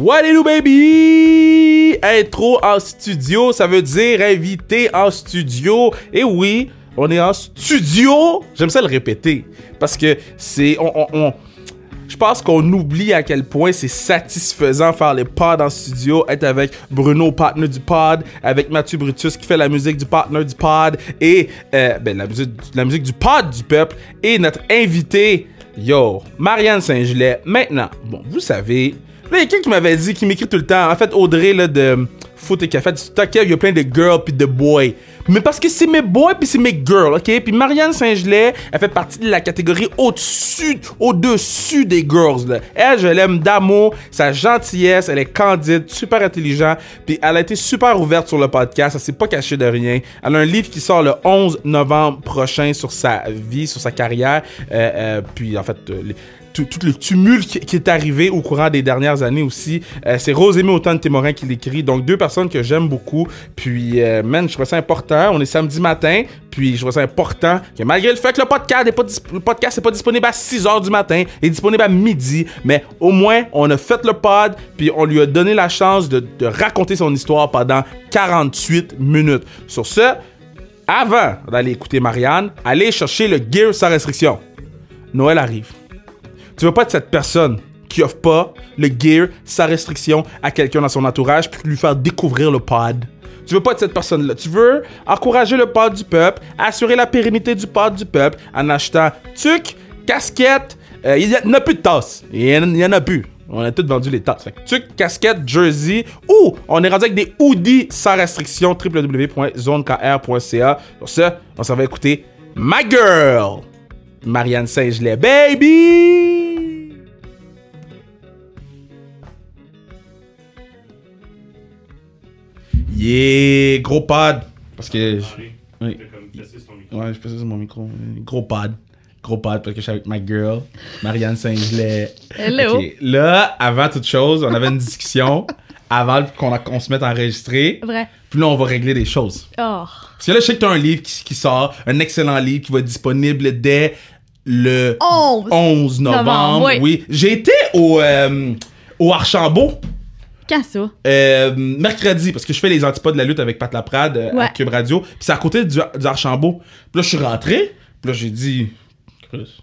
What baby? Intro en studio, ça veut dire invité en studio. Et oui, on est en studio. J'aime ça le répéter parce que c'est on- je pense qu'on oublie à quel point c'est satisfaisant faire les pods en studio, être avec Bruno, partner du pod, avec Mathieu Brutus qui fait la musique du partner du pod et euh, ben, la, musique, la musique du pod du peuple et notre invité, yo, Marianne Saint-Gelais. Maintenant, bon, vous savez, là, il y a quelqu'un qui m'avait dit, qui m'écrit tout le temps, en fait, Audrey là, de Foot et Café, tu t'inquiètes, il y a plein de girls puis de boys. Mais parce que c'est mes boys puis c'est mes girls, ok? Puis Marianne Saint-Gelais, elle fait partie de la catégorie au-dessus, au-dessus des girls, là. Elle, je l'aime d'amour, sa gentillesse, elle est candide, super intelligente, puis elle a été super ouverte sur le podcast, elle s'est pas cachée de rien. Elle a un livre qui sort le 11 novembre prochain sur sa vie, sur sa carrière, euh, euh, puis en fait, euh, tout, le tumulte qui, est arrivé au courant des dernières années aussi. Euh, c'est Rosémie Automne Témorin qui l'écrit. Donc, deux personnes que j'aime beaucoup. Puis, euh, man, je trouve ça important. On est samedi matin. Puis, je trouve ça important que malgré le fait que le podcast n'est pas, pas disponible à 6 heures du matin, il est disponible à midi. Mais au moins, on a fait le pod. Puis, on lui a donné la chance de, de raconter son histoire pendant 48 minutes. Sur ce, avant d'aller écouter Marianne, allez chercher le gear sans restriction. Noël arrive. Tu veux pas être cette personne qui offre pas le gear sans restriction à quelqu'un dans son entourage pour lui faire découvrir le pod? Tu veux pas être cette personne-là. Tu veux encourager le pod du peuple, assurer la pérennité du pod du peuple en achetant tuc, casquette. euh, Il y, en a plus de tasses. Il y, en- a plus. On a tous vendu les tasses. Tuc, casquette, jersey. Ou on est rendu avec des hoodies sans restriction. www.zonekr.ca. Pour ça, on s'en va écouter My Girl. Marianne Saint-Gelais, baby! Yeah, gros pad. Parce que. Oui. Ouais, je ça sur mon micro. Gros pad. Gros pad parce que je suis avec ma girl, Marianne Saint-Gelais. Hello. Là, avant toute chose, on avait une discussion avant qu'on qu'on se mette à enregistrer. Vrai. Puis là, on va régler des choses. Oh. Parce que là, je sais que t'as un livre qui, qui sort, un excellent livre qui va être disponible dès le 11. 11 novembre. Novembre, oui. oui. J'ai été au, euh, au Archambault Quand ça? euh, mercredi parce que je fais les antipodes de la lutte avec Pat Laprade euh, à. Cube Radio. Puis c'est à côté du, du Archambault. Puis là, je suis rentré. Puis là, j'ai dit, Chris,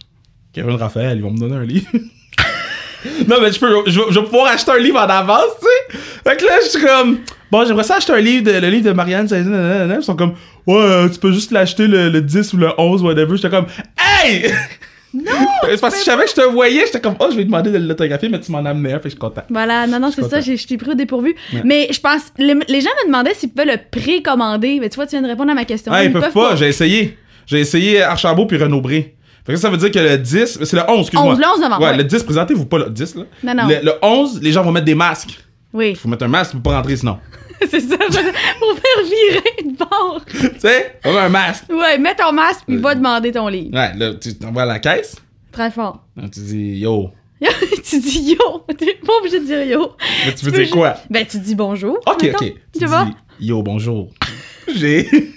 Kevin Raphaël, ils vont me donner un livre. non, mais je peux, je, vais- je vais pouvoir acheter un livre en avance, tu sais. Fait que là, je suis comme, bon, j'aimerais ça acheter un livre, de, le livre de Marianne. Ils sont comme, ouais, euh, tu peux juste l'acheter le, le 10 ou le 11, whatever. J'étais comme, hey! Non! c'est parce que je savais que je te voyais, j'étais comme, oh, je vais demander de l'autographier, mais tu m'en as amené un, fait je suis content. Voilà, non, non, c'est suis ça, je t'ai pris au dépourvu. Ouais. Mais je pense, le- les gens me demandaient s'ils pouvaient le précommander. Mais tu vois, tu viens de répondre à ma question. Ah, ils peuvent pas, j'ai essayé. J'ai essayé Archambault puis Renaud-Bré. Fait que ça veut dire que le 10, c'est le 11, excuse-moi. 11, le 11 novembre, Ouais, ouais. le 10, présentez-vous pas le 10, là. Non, non. Le, le 11, les gens vont mettre des masques. Oui, Faut mettre un masque pour pas rentrer sinon. c'est ça, pour faire virer de bord. Tu sais, on met un masque. Ouais, mets ton masque, puis va demander ton livre. Ouais, là, tu t'envoies à la caisse? Très fort. Là, tu dis, yo. tu dis yo, t'es pas obligé de dire yo. Là, tu veux peux dire quoi? Ben, tu dis bonjour. Ok, mettons. ok. Tu vois? dis, yo, bonjour. J'ai.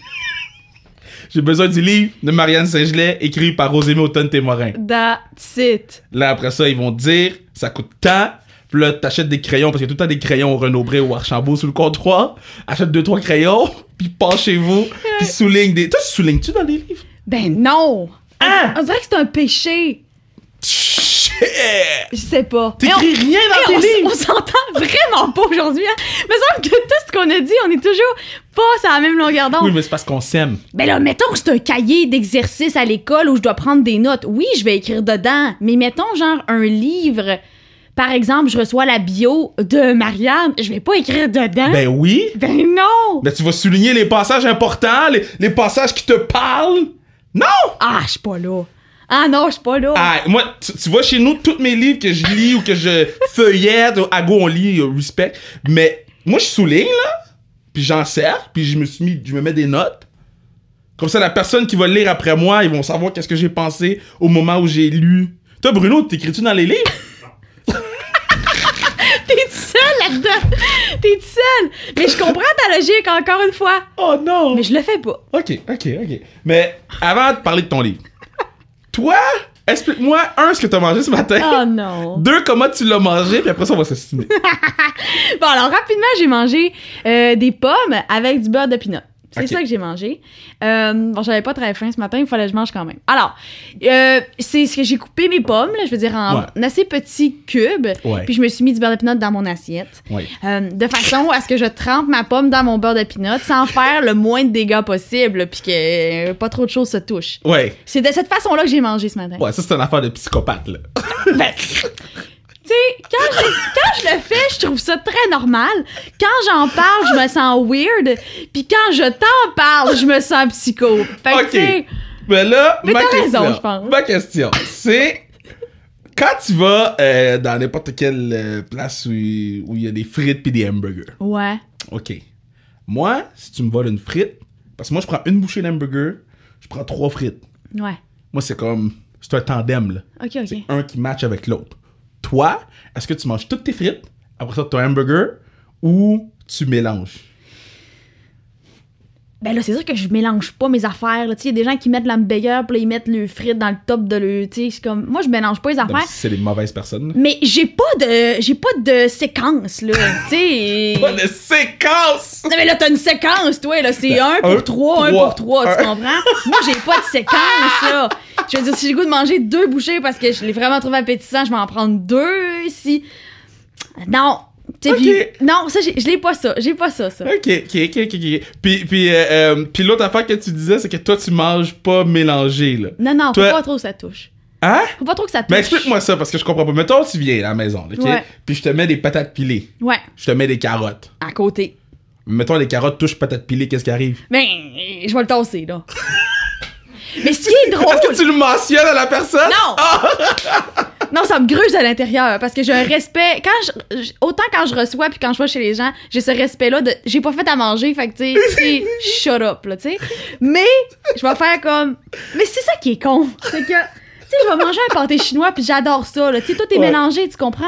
J'ai besoin du livre de Marianne Saint-Gelais écrit par Rosémie Automne Témorin. That's it. Là, après ça, ils vont te dire, ça coûte tant. Puis là, t'achètes des crayons, parce qu'il y a tout le temps des crayons au Renaud-Bré ou Archambault sous le comptoir. Achète deux, trois crayons, puis passe chez vous, puis souligne des... Toi, tu soulignes-tu dans les livres? Ben non! Ah! On dirait que c'est un péché. Je sais pas. T'écris Mais rien dans tes livres! On s'entend vraiment pas aujourd'hui. Hein? Me semble que tout ce qu'on a dit, on est toujours pas sur la même longueur d'onde. Oui, mais c'est parce qu'on s'aime. Ben là, mettons que c'est un cahier d'exercice à l'école où je dois prendre des notes. Oui, je vais écrire dedans. Mais mettons, genre, un livre. Par exemple, je reçois la bio de Marianne. Je vais pas écrire dedans. Ben oui! Ben non! Ben tu vas souligner les passages importants, les, les passages qui te parlent. Non! Ah, je suis pas là. Ah non, je suis pas là. Ah, moi, tu, tu vois, chez nous, tous mes livres que je lis ou que je feuillette, à go, on lit, euh, respect. Mais moi, je souligne, là, puis j'en sers, puis je me suis mis, je me mets des notes. Comme ça, la personne qui va lire après moi, ils vont savoir qu'est-ce que j'ai pensé au moment où j'ai lu. Toi, Bruno, t'écris-tu dans les livres? T'es tout seul là-dedans. T'es tout seul. Mais je comprends ta logique, encore une fois. Oh non! Mais je le fais pas. Ok, ok, ok. Mais avant de parler de ton livre, toi, Explique-moi, un, ce que t'as mangé ce matin. Oh non. Deux, comment tu l'as mangé, puis après ça, on va s'estimer. Bon, alors rapidement, j'ai mangé euh, des pommes avec du beurre de pinot. C'est ça que j'ai mangé. Euh, bon, j'avais pas très faim ce matin, il fallait que je mange quand même. Alors, euh, c'est ce que j'ai coupé mes pommes, là, je veux dire, en Ouais. assez petits cubes. Ouais. Puis je me suis mis du beurre de pinot dans mon assiette. Ouais. Euh, de façon à ce que je trempe ma pomme dans mon beurre de pinot sans faire le moins de dégâts possible, puis que euh, pas trop de choses se touchent. Ouais. C'est de cette façon-là que j'ai mangé ce matin. Ouais, ça, c'est une affaire de psychopathe, là. Ben, tu sais, quand je, quand je le fais, je trouve ça très normal. Quand j'en parle, je me sens weird. Puis quand je t'en parle, je me sens psycho. Fait que, Ok. tu sais, Mais là, Mais ma question, raison, je pense. ma question, c'est quand tu vas euh, dans n'importe quelle euh, place où il où il y a des frites puis des hamburgers. ouais. Ok. Moi, si tu me voles une frite, parce que moi, je prends une bouchée d'hamburger, je prends trois frites. Ouais. Moi, c'est comme. C'est un tandem, là. Ok, ok. C'est un qui match avec l'autre. Toi, est-ce que tu manges toutes tes frites, après ça, ton hamburger, ou tu mélanges? Ben là, c'est sûr que je mélange pas mes affaires. il y a des gens qui mettent l'hamburger, puis là, ils mettent le frites dans le top de le. Comme. Moi, je mélange pas les affaires. si c'est des mauvaises personnes. Mais j'ai pas de. J'ai pas de séquence, là. sais. Pas de séquence! Non, mais là, t'as une séquence, toi, là. C'est Ben, un pour un, trois, un trois, pour trois, tu comprends? Moi, j'ai pas de séquence, là. Je veux dire, si j'ai le goût de manger deux bouchées parce que je l'ai vraiment trouvé appétissant, je vais en prendre deux ici. Non. Tu sais, Ok. puis- non, ça, je l'ai pas ça. J'ai pas ça, ça. Ok, ok, ok, ok. Puis, puis, euh, euh, puis l'autre affaire que tu disais, c'est que toi, tu manges pas mélangé, là. Non, non, faut Toi- pas trop que ça touche. Hein? Faut pas trop que ça touche. Mais explique-moi ça, parce que je comprends pas. Mettons, tu viens à la maison, ok? Ouais. Puis je te mets des patates pilées. Ouais, Je te mets des carottes. à côté. Mettons, les carottes touchent patates pilées, qu'est-ce qui arrive? Ben, je vais le tasser, là. mais ce qui est drôle. Est-ce que tu le mentionnes à la personne? Non! non, ça me gruge à l'intérieur parce que j'ai un respect. Quand je, autant quand je reçois puis quand je vais chez les gens, j'ai ce respect-là de j'ai pas fait à manger, fait que tu sais, shut up, là, tu sais. Mais je vais faire comme. Mais c'est ça qui est con. C'est que. Tu sais, je vais manger un pâté chinois puis j'adore ça, là. Tu sais, tout est Ouais. mélangé, tu comprends?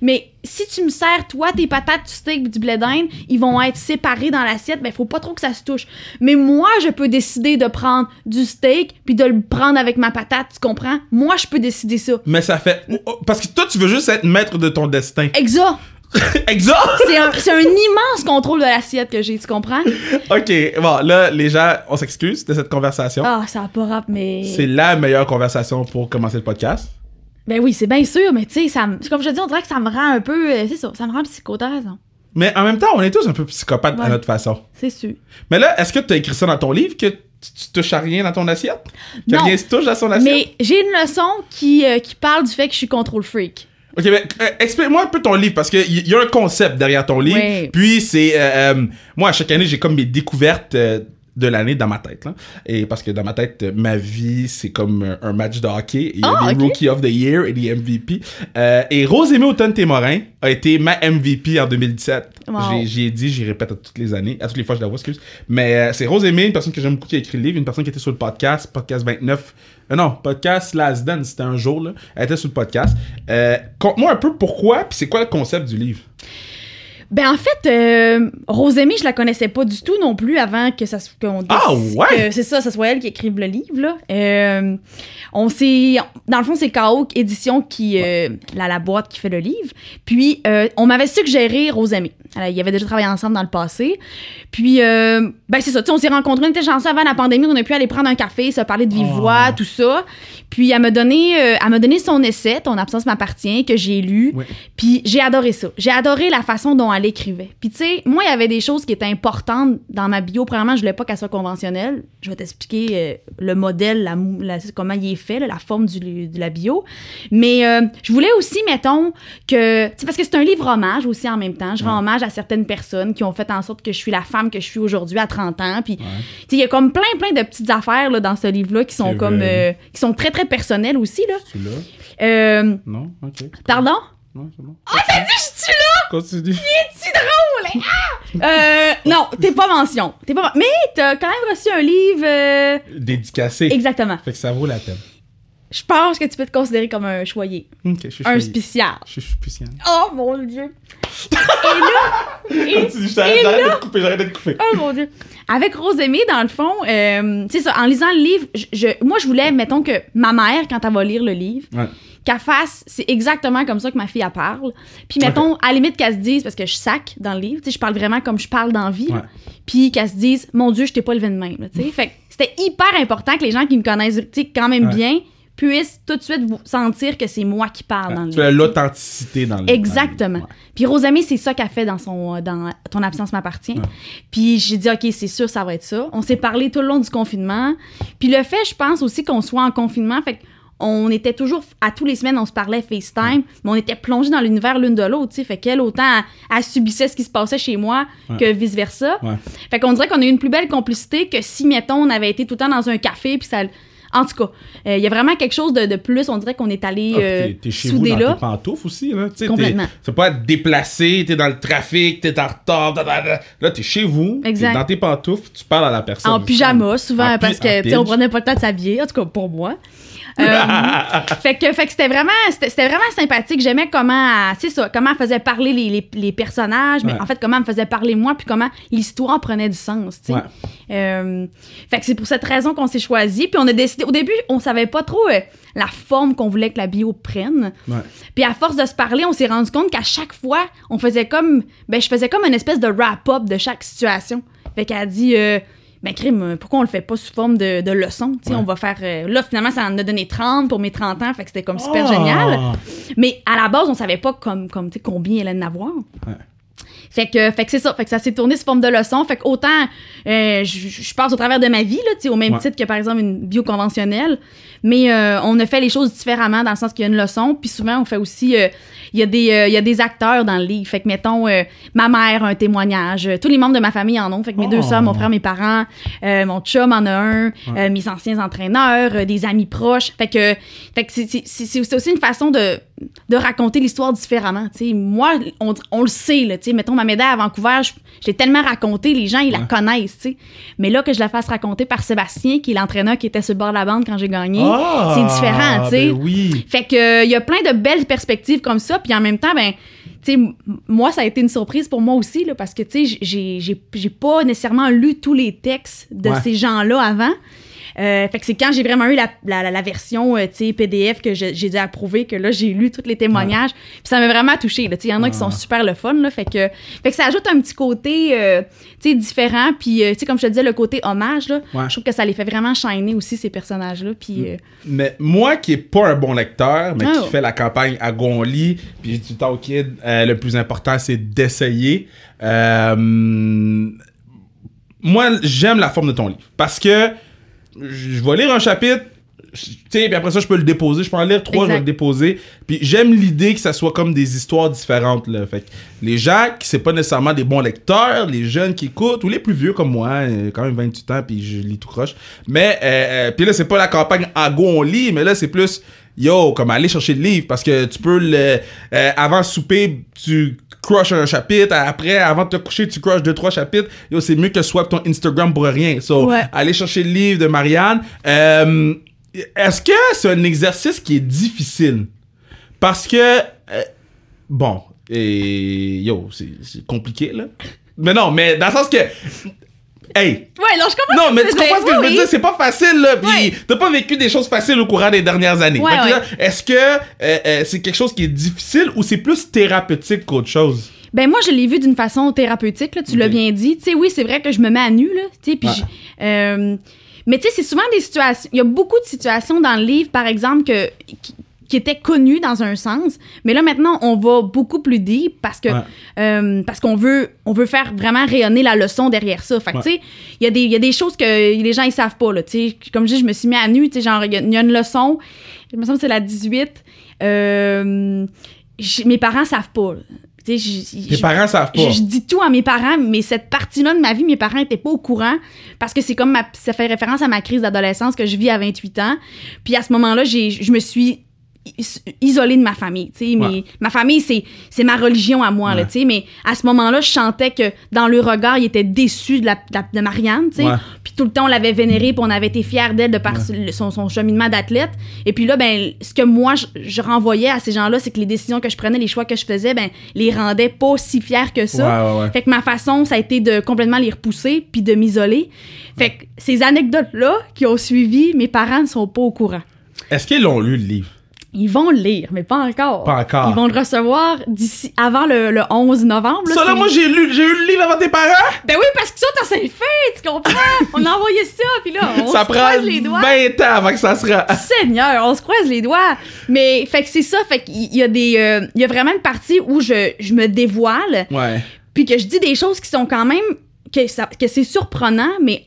Mais si tu me sers, toi, tes patates, du steak, du blé d'Inde, ils vont être séparés dans l'assiette, ben, faut pas trop que ça se touche. Mais moi, je peux décider de prendre du steak puis de le prendre avec ma patate, tu comprends? Moi, je peux décider ça. Mais ça fait. oh, oh, Parce que toi, tu veux juste être maître de ton destin. Exa! Exact! C'est un, immense contrôle de l'assiette que j'ai, tu comprends? ok, bon, là, les gens, on s'excuse de cette conversation. Ah, ça a pas rap, mais. C'est la meilleure conversation pour commencer le podcast. Ben oui, c'est bien sûr, mais tu sais, comme je te dis, on dirait que ça me rend un peu. euh, C'est ça, ça me rend psycho, t'as raison. Mais en même temps, on est tous un peu psychopathes à Ouais. notre façon. C'est sûr. Mais là, est-ce que tu as écrit ça dans ton livre que tu, touches à rien dans ton assiette? Que Non. rien se touche dans son assiette? Mais j'ai une leçon qui, euh, qui parle du fait que je suis contrôle freak. Ok, mais euh, explique-moi un peu ton livre parce qu'il y, y a un concept derrière ton livre. Ouais. Puis c'est. euh, euh, moi, à chaque année, j'ai comme mes découvertes euh, de l'année dans ma tête. Là. Et parce que dans ma tête, ma vie, c'est comme un, match de hockey. Il y a Ah, des ok. Rookie of the Year et des MVP. Euh, et Rosemée Automne-Témorin a été ma MVP en 2017. Wow. J'ai- J'y ai dit, j'y répète à toutes les années. À toutes les fois, je la vois, excuse. Mais euh, c'est Rosemée, une personne que j'aime beaucoup qui a écrit le livre, une personne qui était sur le podcast, podcast 29. Euh, non, podcast Last Dance, c'était un jour, là. Elle était sur le podcast. Euh, Conte-moi un peu pourquoi, puis c'est quoi le concept du livre? Ben en fait, euh, Rosemée, je la connaissais pas du tout non plus avant que ça qu'on Ah, ouais? c'est ça, ça soit elle qui écrive le livre là. Euh, on s'est dans le fond c'est KO édition qui euh, la, la boîte qui fait le livre. Puis euh, on m'avait suggéré Rosemée. Alors, il y avait déjà travaillé ensemble dans le passé. Puis ben c'est ça, on s'est rencontrés, on était chanceux avant la pandémie, on a pu aller prendre un café, se parler de vive Oh. voix, tout ça. Puis elle m'a donné elle m'a donné son essai Ton absence m'appartient que j'ai lu. Puis j'ai adoré ça. J'ai adoré la façon dont elle écrivait. Puis tu sais, moi, il y avait des choses qui étaient importantes dans ma bio. Premièrement, je voulais pas qu'elle soit conventionnelle. Je vais t'expliquer euh, le modèle, la, comment il est fait, là, la forme du, de la bio. Mais euh, je voulais aussi, mettons, que... Tu parce que c'est un livre hommage aussi en même temps. Je rends Ouais. hommage à certaines personnes qui ont fait en sorte que je suis la femme que je suis aujourd'hui à 30 ans. Puis, Ouais. tu sais, il y a comme plein, plein de petites affaires là, dans ce livre-là qui sont comme... euh, qui sont très, très personnelles aussi, là. Là? Non? Ok. pardon? Non, c'est bon. Ah, t'as dit je suis là! Continue. C'est drôle! Ah! Euh, non, t'es pas mention. T'es pas Mais t'as quand même reçu un livre. euh, Dédicacé. Exactement. Fait que ça vaut la peine. Je pense que tu peux te considérer comme un choyer. Ok, je suis Un choyé. spécial. Je suis spécial. Oh mon dieu! Et là, Et- Tu- J'arrête de là- te couper, j'arrête de te couper. Oh mon dieu. Avec Rosemée, dans le fond, euh, c'est ça, en lisant le livre, je, je- moi je voulais, mettons que ma mère, quand elle va lire le livre, Ouais. Qu'elle fasse, c'est exactement comme ça que ma fille elle parle. Puis mettons, à la limite qu'elle se dise, parce que je sac dans le livre, tu sais, je parle vraiment comme je parle dans la vie, là. Puis qu'elle se dise, mon Dieu, je t'ai pas levé de même, tu sais. Fait que c'était hyper important que les gens qui me connaissent, tu sais, quand même Ouais. bien, puissent tout de suite vous sentir que c'est moi qui parle dans le Tu as livre. l'authenticité dans le Exactement. dans le- ouais. Puis Rosamie, c'est ça qu'elle fait dans son dans ton absence m'appartient. Ouais. Puis j'ai dit OK, c'est sûr ça va être ça. On s'est parlé tout le long du confinement. Puis le fait, je pense aussi qu'on soit en confinement, fait on était toujours à tous les semaines on se parlait FaceTime, mais on était plongés dans l'univers l'une de l'autre, tu sais, fait qu'elle autant elle, subissait ce qui se passait chez moi Ouais. que vice versa. Ouais. Fait qu'on dirait qu'on a eu une plus belle complicité que si mettons on avait été tout le temps dans un café puis ça en tout cas, euh, il y a vraiment quelque chose de, de plus, on dirait qu'on est allé Ah, euh, t'es- t'es chez vous dans là. tes pantoufles aussi, là. Tu sais, t'es- Complètement. C'est pas être déplacé, t'es dans le trafic, t'es en retard. da, da, da. Là, t'es chez vous, t'es Exact. dans tes pantoufles, tu parles à la personne. En pyjama, souvent, En pi- parce en que, on prenait pas le temps de s'habiller, en tout cas pour moi. Euh, fait que, fait que c'était vraiment, c'était vraiment sympathique. J'aimais comment, elle- c'est ça, comment elle faisait parler les, les, les personnages, mais en fait, comment elle me faisait parler moi, puis comment l'histoire prenait du sens, tu sais. Ouais. Euh, fait que c'est pour cette raison qu'on s'est choisi. Puis on a décidé, au début, on savait pas trop euh, la forme qu'on voulait que la bio prenne. Ouais. Puis à force de se parler, on s'est rendu compte qu'à chaque fois, on faisait comme, ben je faisais comme une espèce de wrap-up de chaque situation. Fait qu'elle a dit, euh, ben crime, euh, pourquoi on le fait pas sous forme de, de leçon, tu sais, Ouais. on va faire, euh, là finalement ça en a donné 30 pour mes 30 ans, fait que c'était comme super Ah! génial. Mais à la base, on savait pas comme, comme combien elle allait en avoir. Ouais. Fait que, fait que c'est ça. Fait que ça s'est tourné sous forme de leçon. Fait que autant euh, je, je passe au travers de ma vie, là, au même Ouais. titre que par exemple une bio conventionnelle. Mais euh, on a fait les choses différemment dans le sens qu'il y a une leçon. Puis souvent, on fait aussi. euh, il y, a des, il y a des acteurs dans le livre. Fait que, mettons, ma mère a un témoignage. Tous les membres de ma famille en ont. Fait que mes Oh. deux sœurs, mon frère, mes parents, mon chum en a un, mes anciens entraîneurs, des amis proches. Fait que, fait que c'est- aussi une façon de, de raconter l'histoire différemment. sais. Moi, on, on le sait. Là, tu sais. mettons, ma médaille à Vancouver, je, je l'ai tellement racontée, les gens, ils la connaissent. tu sais. Mais là, que je la fasse raconter par Sébastien, qui est l'entraîneur qui était sur le bord de la bande quand j'ai gagné, Ah! c'est différent. tu sais. Ben oui. Fait que il y a plein de belles perspectives comme ça, puis en même temps, ben, moi, ça a été une surprise pour moi aussi, là, parce que, tu sais, j'ai- pas nécessairement lu tous les textes de Ouais. ces gens-là avant. Euh, fait que c'est quand j'ai vraiment eu la, la, la- la version euh, PDF que j'ai dû approuver que là j'ai lu tous les témoignages. Puis ça m'a vraiment touché là tu sais, il y en a qui sont super le fun là. Fait que fait que ça ajoute un petit côté euh, différent. Puis comme je te disais le côté hommage là Ouais. je trouve que ça les fait vraiment shiner aussi ces personnages là puis Mais moi qui est pas un bon lecteur, mais Oh. qui fait la campagne à Gonly, puis j'ai dit au kid, le plus important c'est d'essayer. Euh, moi, j'aime la forme de ton livre. Parce que je vais lire un chapitre, tu sais, puis après ça, je peux le déposer. Je peux en lire trois, je vais le déposer. Puis j'aime l'idée que ça soit comme des histoires différentes. Là. Fait que les gens qui c'est pas nécessairement des bons lecteurs, les jeunes qui écoutent, ou les plus vieux comme moi, euh, quand même 28 ans, puis je lis tout croche. Mais, euh, euh, puis là, c'est pas la campagne à go, on lit, mais là, c'est plus, yo, comme aller chercher le livre, parce que tu peux le... euh, avant souper, tu crush un chapitre, après, avant de te coucher, tu crush deux, trois chapitres. Yo, c'est mieux que swap ton Instagram pour rien. So, Ouais. aller chercher le livre de Marianne. Euh, Est-ce que c'est un exercice qui est difficile? Parce que, euh, bon, et yo, c'est c'est compliqué, là. Mais non, mais dans le sens que, hey, ouais non je comprends non, mais tu comprends ce que je veux oui, dire? C'est pas facile, là. Puis t'as pas vécu des choses faciles au courant des dernières années. Ouais, ouais. Est-ce que euh, euh, c'est quelque chose qui est difficile ou c'est plus thérapeutique qu'autre chose? Ben moi, je l'ai vu d'une façon thérapeutique, là, tu l'as bien dit. Tu sais, oui, c'est vrai que je me mets à nu, là, tu sais, puis euh, mais tu sais, c'est souvent des situations... Il y a beaucoup de situations dans le livre, par exemple, que, qui, qui étaient connues dans un sens, mais là, maintenant, on va beaucoup plus deep parce que... Ouais. euh, parce qu'on veut, on veut faire vraiment rayonner la leçon derrière ça. Fait que, Ouais. tu sais, il y, a des- il y a des choses que les gens, ils savent pas, là, tu sais. Comme je dis, je me suis mis à nu, tu sais, genre, il y, a- il y a une leçon, je me semble que c'est la 18, euh, mes parents savent pas, là. Tes parents savent pas. je, je dis tout à mes parents, mais cette partie-là de ma vie, mes parents étaient pas au courant parce que c'est comme ma, ça fait référence à ma crise d'adolescence que je vis à 28 ans. Puis à ce moment-là, j'ai, je me suis is- isolée de ma famille. Tu sais, Ouais. ma famille, c'est, c'est ma religion à moi. Là, tu sais, mais à ce moment-là, je sentais que dans le regard, ils étaient déçus de, la, de, Marianne. Tu sais. Ouais. Puis tout le temps, on l'avait vénérée, puis on avait été fiers d'elle de par son, son cheminement d'athlète. Et puis là, ben, ce que moi, je, je renvoyais à ces gens-là, c'est que les décisions que je prenais, les choix que je faisais, ben, les rendaient pas si fiers que ça. Fait que ma façon, ça a été de complètement les repousser, puis de m'isoler. Fait que ces anecdotes-là qui ont suivi, mes parents ne sont pas au courant. Est-ce qu'ils l'ont lu, le livre? Ils vont le lire, mais pas encore. Pas encore. Ils vont le recevoir d'ici avant le, le 11 novembre. là, Ça, là, moi, j'ai lu, j'ai eu le livre avant tes parents! Ben oui, parce que ça, t'as fait, tu comprends? on a envoyé ça, puis là, on ça se prend croise les doigts. 20 ans avant que ça se rende. Seigneur, on se croise les doigts. Mais, fait que c'est ça, fait qu'il y a des, euh, il y a vraiment une partie où je, je me dévoile, Ouais. puis que je dis des choses qui sont quand même, que, ça- que c'est surprenant, mais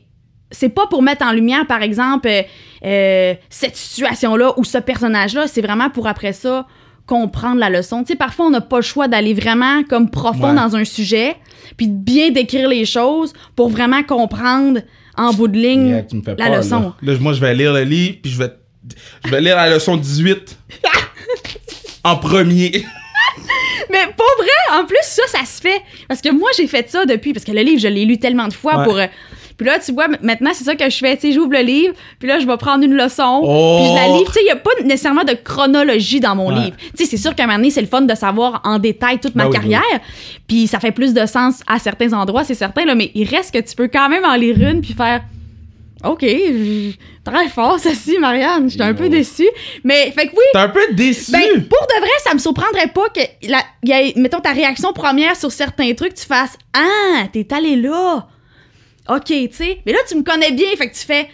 c'est pas pour mettre en lumière, par exemple, euh, euh, cette situation-là ou ce personnage-là, c'est vraiment pour après ça comprendre la leçon. Tu sais, parfois, on n'a pas le choix d'aller vraiment comme profond Ouais. dans un sujet, puis de bien décrire les choses pour vraiment comprendre en bout de ligne Yeah, la leçon. Là. Là, moi, je vais lire le livre, puis je vais, je vais lire la leçon 18 en premier. Mais pas vrai! En plus, ça, ça se fait. Parce que moi, j'ai fait ça depuis. Parce que le livre, je l'ai lu tellement de fois Ouais. pour. Puis là, tu vois, maintenant, c'est ça que je fais. Tu sais, j'ouvre le livre, puis là, je vais prendre une leçon, Oh! puis je la livre. Tu sais, il n'y a pas nécessairement de chronologie dans mon Ouais. livre. Tu sais, c'est sûr qu'à un moment donné, c'est le fun de savoir en détail toute ma Ben oui, carrière. Puis ça fait plus de sens à certains endroits, c'est certain, là. Mais il reste que tu peux quand même en lire une, puis faire. OK, très fort, ceci, Marianne. J'étais un peu déçue. Mais, fait que oui, T'es un peu déçu. ben, pour de vrai, ça me surprendrait pas que, la, y mettons, ta réaction première sur certains trucs, tu fasses Ah, t'es allé là. OK, tu sais. Mais là, tu me connais bien, fait que tu fais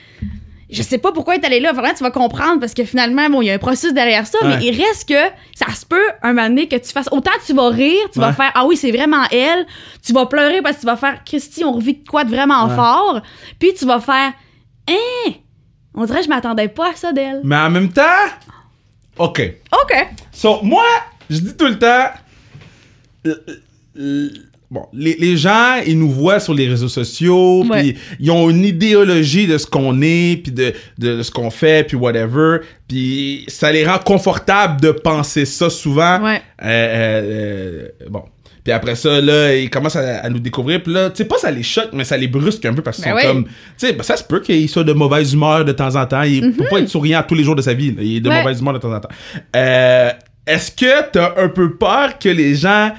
Je sais pas pourquoi t'es allé là. Vraiment, tu vas comprendre parce que finalement, bon, il y a un processus derrière ça, Ouais. mais il reste que ça se peut un moment donné que tu fasses. Autant tu vas rire, tu vas faire Ah oui, c'est vraiment elle. Tu vas pleurer parce que tu vas faire Christy, on revit de quoi de vraiment Ouais. fort. Puis tu vas faire Hein, on dirait que je m'attendais pas à ça d'elle. Mais en même temps, OK. OK. So, moi, je dis tout le temps, euh, euh, bon, les, les gens, ils nous voient sur les réseaux sociaux, puis ils ont une idéologie de ce qu'on est, puis de, de ce qu'on fait, puis whatever, puis ça les rend confortables de penser ça souvent. Ouais. Euh, euh, bon. Puis après ça, là, ils commencent à, à nous découvrir. Puis là, tu sais, pas ça les choque, mais ça les brusque un peu parce qu'ils Ben sont ouais. comme. Tu sais, ben, ça se peut qu'il soit de mauvaise humeur de temps en temps. Il peut pas être souriant tous les jours de sa vie. là. Il est de. Ouais. mauvaise humeur de temps en temps. Euh, Est-ce que t'as un peu peur que les gens,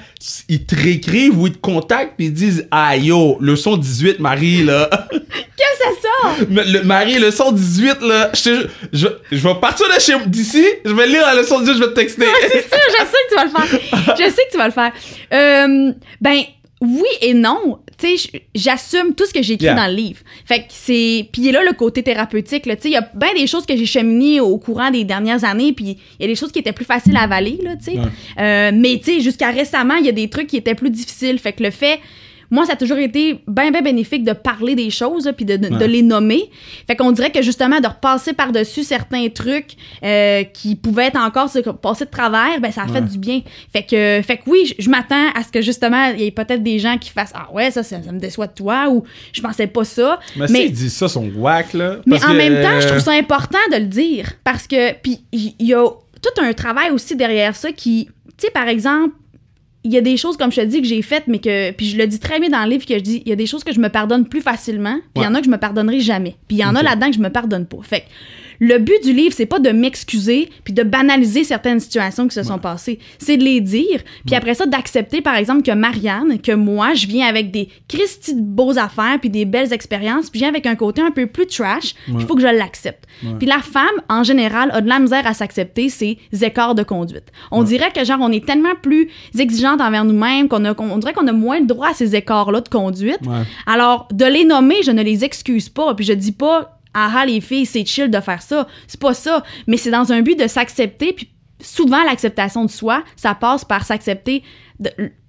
ils te réécrivent ou ils te contactent puis ils disent Ah yo, le son 18, Marie, là. Que ça? Mais le, Marie, le son 18, là. Je, je, je vais partir de chez d'ici, je vais lire la leçon 18, je vais te texter. c'est sûr, je sais que tu vas le faire. Je sais que tu vas le faire. Euh, ben, oui et non. Tu sais, j- j'assume tout ce que j'ai écrit Yeah. dans le livre. Fait que c'est... Puis là le côté thérapeutique. Tu sais, il y a bien des choses que j'ai cheminées au courant des dernières années, puis il y a des choses qui étaient plus faciles à avaler, là, tu sais. Ouais. Euh, mais, tu sais, jusqu'à récemment, il y a des trucs qui étaient plus difficiles. Fait que le fait... Moi, ça a toujours été bien, bien bénéfique de parler des choses, puis de, de, de Ouais. les nommer. Fait qu'on dirait que justement, de repasser par-dessus certains trucs euh, qui pouvaient être encore se passer de travers, ben ça a fait du bien. Fait que, fait que oui, je- je m'attends à ce que justement, il y ait peut-être des gens qui fassent Ah ouais, ça, ça, ça me déçoit de toi, ou je pensais pas ça. Mais, Mais- s'ils disent ça, son whack, là. Mais en que, même temps, je trouve ça important de le dire parce que puis il y, y a tout un travail aussi derrière ça qui, tu sais, par exemple, il y a des choses comme je te dis que j'ai faites, mais que puis je le dis très bien dans le livre que je dis, il y a des choses que je me pardonne plus facilement, puis il y en a que je me pardonnerai jamais, puis il y en a là-dedans que je me pardonne pas. Fait que le but du livre, c'est pas de m'excuser puis de banaliser certaines situations qui se sont passées, c'est de les dire, puis après ça d'accepter par exemple que Marianne, que moi, je viens avec des Christy de beaux affaires puis des belles expériences, puis je viens avec un côté un peu plus trash, il faut que je l'accepte. Puis la femme en général a de la misère à s'accepter ses écarts de conduite. On dirait que genre on est tellement plus exigeante envers nous-mêmes qu'on a on dirait qu'on a moins le droit à ces écarts-là de conduite. Alors, de les nommer, je ne les excuse pas. Puis je dis pas, ah les filles, c'est chill de faire ça. C'est pas ça. Mais c'est dans un but de s'accepter. Puis souvent, l'acceptation de soi, ça passe par s'accepter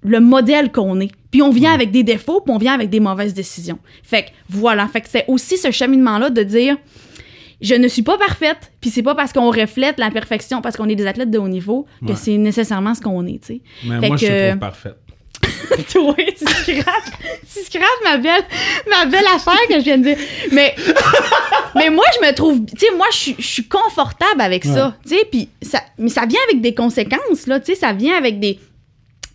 le modèle qu'on est. Puis on vient avec des défauts, puis on vient avec des mauvaises décisions. Fait que voilà. Fait que c'est aussi ce cheminement-là de dire, je ne suis pas parfaite, puis c'est pas parce qu'on reflète la perfection, parce qu'on est des athlètes de haut niveau, que Ouais. c'est nécessairement ce qu'on est, tu sais. Mais Fait moi, je te que- trouve parfaite. Toi, tu scrapes, tu scrapes ma belle, ma belle affaire que je viens de dire. Mais, mais moi, je me trouve, tu sais, moi, je suis- je suis confortable avec ça, tu sais, puis ça, mais ça vient avec des conséquences, là, tu sais, ça vient avec des,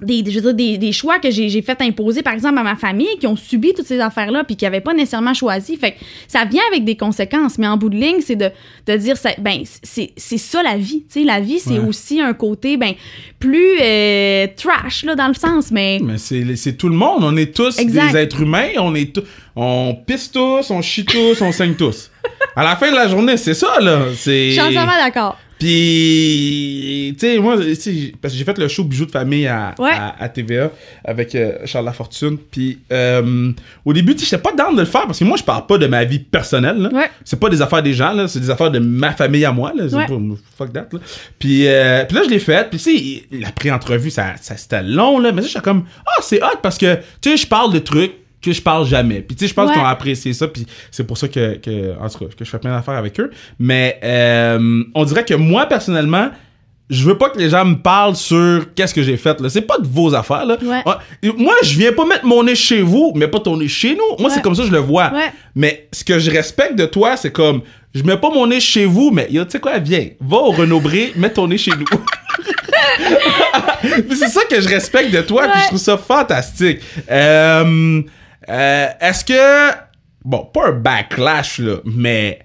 des, je veux dire, des, des choix que j'ai fait imposer, par exemple, à ma famille, qui ont subi toutes ces affaires-là, puis qui n'avaient pas nécessairement choisi. Fait que ça vient avec des conséquences, mais en bout de ligne, c'est de, de dire, ça, ben, c'est ça la vie. Tu sais, la vie, c'est Ouais. aussi un côté, ben, plus euh, trash, là, dans le sens, mais. Mais c'est tout le monde. On est tous Exact. des êtres humains. On est on pisse tous, on chie tous, on saigne tous. À la fin de la journée, c'est ça, là. Je suis entièrement d'accord. Puis, tu sais, moi, parce que j'ai fait le show Bijoux de famille à, Ouais. à, à TVA avec euh, Charles Lafortune. Puis, euh, au début, tu sais, j'étais pas down de le faire parce que moi, je parle pas de ma vie personnelle. là. Ouais. C'est pas des affaires des gens, là. C'est des affaires de ma famille à moi, là. C'est Ouais. pas- fuck that, là. Puis, euh, puis là, je l'ai fait. Puis, tu sais, la pré-entrevue, ça, ça c'était long, là. Mais ça, j'étais comme, ah, c'est hot parce que, tu sais, je parle de trucs que je parle jamais. Puis, tu sais, je pense Ouais. qu'ils ont apprécié ça. Puis, c'est pour ça que, que, en tout cas, que je fais plein d'affaires avec eux. Mais, euh, on dirait que moi, personnellement, je veux pas que les gens me parlent sur qu'est-ce que j'ai fait là. C'est pas de vos affaires là. Ouais. Ah, Moi, je viens pas mettre mon nez chez vous, mais pas ton nez chez nous. Moi, Ouais. c'est comme ça que je le vois. Ouais. Mais ce que je respecte de toi, c'est comme je mets pas mon nez chez vous, mais tu sais quoi, viens, va au Renaud Bré, mets ton nez chez nous. C'est ça que je respecte de toi, puis je trouve ça fantastique. Euh, euh, Est-ce que bon, pas un backlash là, mais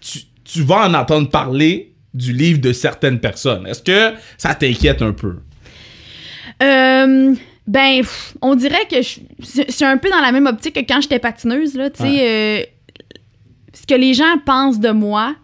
tu, tu vas en entendre parler du livre de certaines personnes. Est-ce que ça t'inquiète un peu? Euh, ben, on dirait que je c'est c'est un peu dans la même optique que quand j'étais patineuse, là, tu sais. euh, ce que les gens pensent de moi,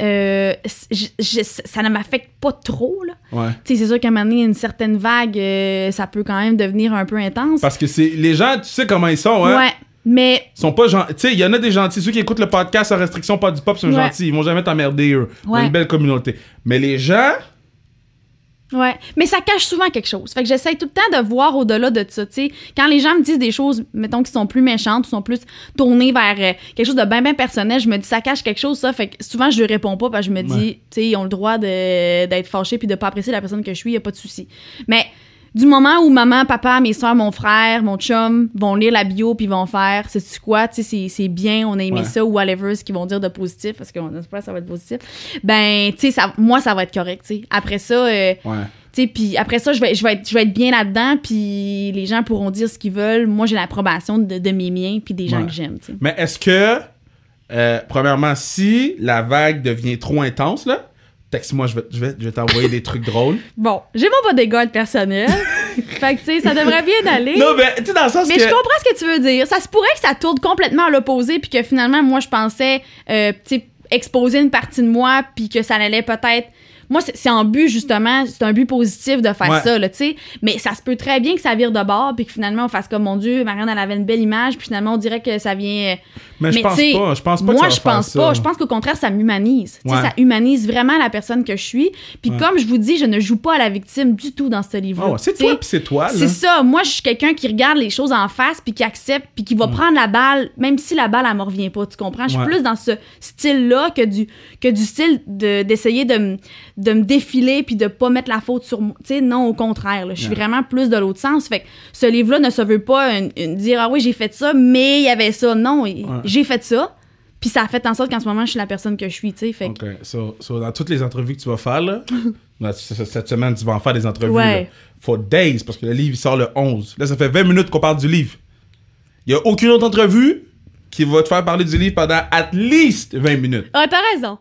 euh, je- ça ne m'affecte pas trop, là. Ouais. C'est sûr qu'à un moment donné, une certaine vague, euh, ça peut quand même devenir un peu intense. Parce que c'est les gens, tu sais comment ils sont, hein? Ouais, mais Ils sont pas gentils. Tu sais, il y en a des gentils. Ceux qui écoutent le podcast sans restriction, pas du pop, sont Ouais. gentils. Ils vont jamais t'emmerder, eux. Une belle communauté. Mais les gens, Ouais, mais ça cache souvent quelque chose. Fait que j'essaie tout le temps de voir au-delà de ça, tu sais. Quand les gens me disent des choses, mettons, qui sont plus méchantes, ou sont plus tournées vers euh, quelque chose de bien, bien personnel, je me dis, ça cache quelque chose, ça. Fait que souvent, je lui réponds pas, parce que je me dis, Ouais. tu sais, ils ont le droit d'être fâchés puis de pas apprécier la personne que je suis, y a pas de souci. Mais du moment où maman, papa, mes soeurs, mon frère, mon chum vont lire la bio puis vont faire, c'est tu quoi, tu sais, c'est- bien, on a aimé Ouais. ça ou whatever, ce qu'ils vont dire de positif, parce qu'on espère que ça va être positif. Ben, tu sais, ça- moi, ça va être correct, tu sais. Après ça, euh, ouais. tu sais, puis après ça, je vais, je, vais être, je vais être bien là-dedans, puis les gens pourront dire ce qu'ils veulent. Moi, j'ai l'approbation de, de mes miens, puis des gens Ouais. que j'aime, tu sais. Mais est-ce que, euh, premièrement, si la vague devient trop intense, là, texte-moi, je vais, je vais, je vais t'envoyer des trucs drôles. Bon, j'ai mon bodyguard personnel. fait que, tu sais, ça devrait bien aller. Non, mais tu sais, dans le sens Mais que. je comprends ce que tu veux dire. Ça se pourrait que ça tourne complètement à l'opposé, puis que finalement, moi, je pensais, euh, tu sais, exposer une partie de moi, puis que ça allait peut-être. Moi, c'est en but, justement, c'est un but positif de faire Ouais. ça, là, tu sais. Mais ça se peut très bien que ça vire de bord, puis que finalement, on fasse comme, mon Dieu, Marianne, elle avait une belle image, puis finalement, on dirait que ça vient. euh, Mais je mais pense pas. Je pense pas moi, que ça je pense pas. Je pense qu'au contraire, ça m'humanise. Tu sais, Ouais. Ça humanise vraiment la personne que je suis. Puis Ouais. comme je vous dis, je ne joue pas à la victime du tout dans ce livre-là. Ouais, c'est toi, puis c'est toi, c'est ça. Moi, je suis quelqu'un qui regarde les choses en face, puis qui accepte, puis qui va prendre la balle, même si la balle, elle me revient pas. Tu comprends? Je suis plus dans ce style-là que du, que du style de- d'essayer de, me- de me défiler, puis de pas mettre la faute sur moi. Tu sais, non, au contraire. Je suis Ouais. vraiment plus de l'autre sens. Fait que ce livre-là ne se veut pas une- une- dire, ah oui, j'ai fait ça, mais il y avait ça. Non, j'ai fait ça. Puis ça a fait en sorte qu'en ce moment, je suis la personne que je suis, tu sais. Fait que- Ok, so, so, dans toutes les entrevues que tu vas faire, là, cette semaine, tu vas en faire des entrevues, Ouais. là, for days, parce que le livre, il sort le 11. Là, ça fait 20 minutes qu'on parle du livre. Il y a aucune autre entrevue qui va te faire parler du livre pendant at least 20 minutes. Ah, t'as raison.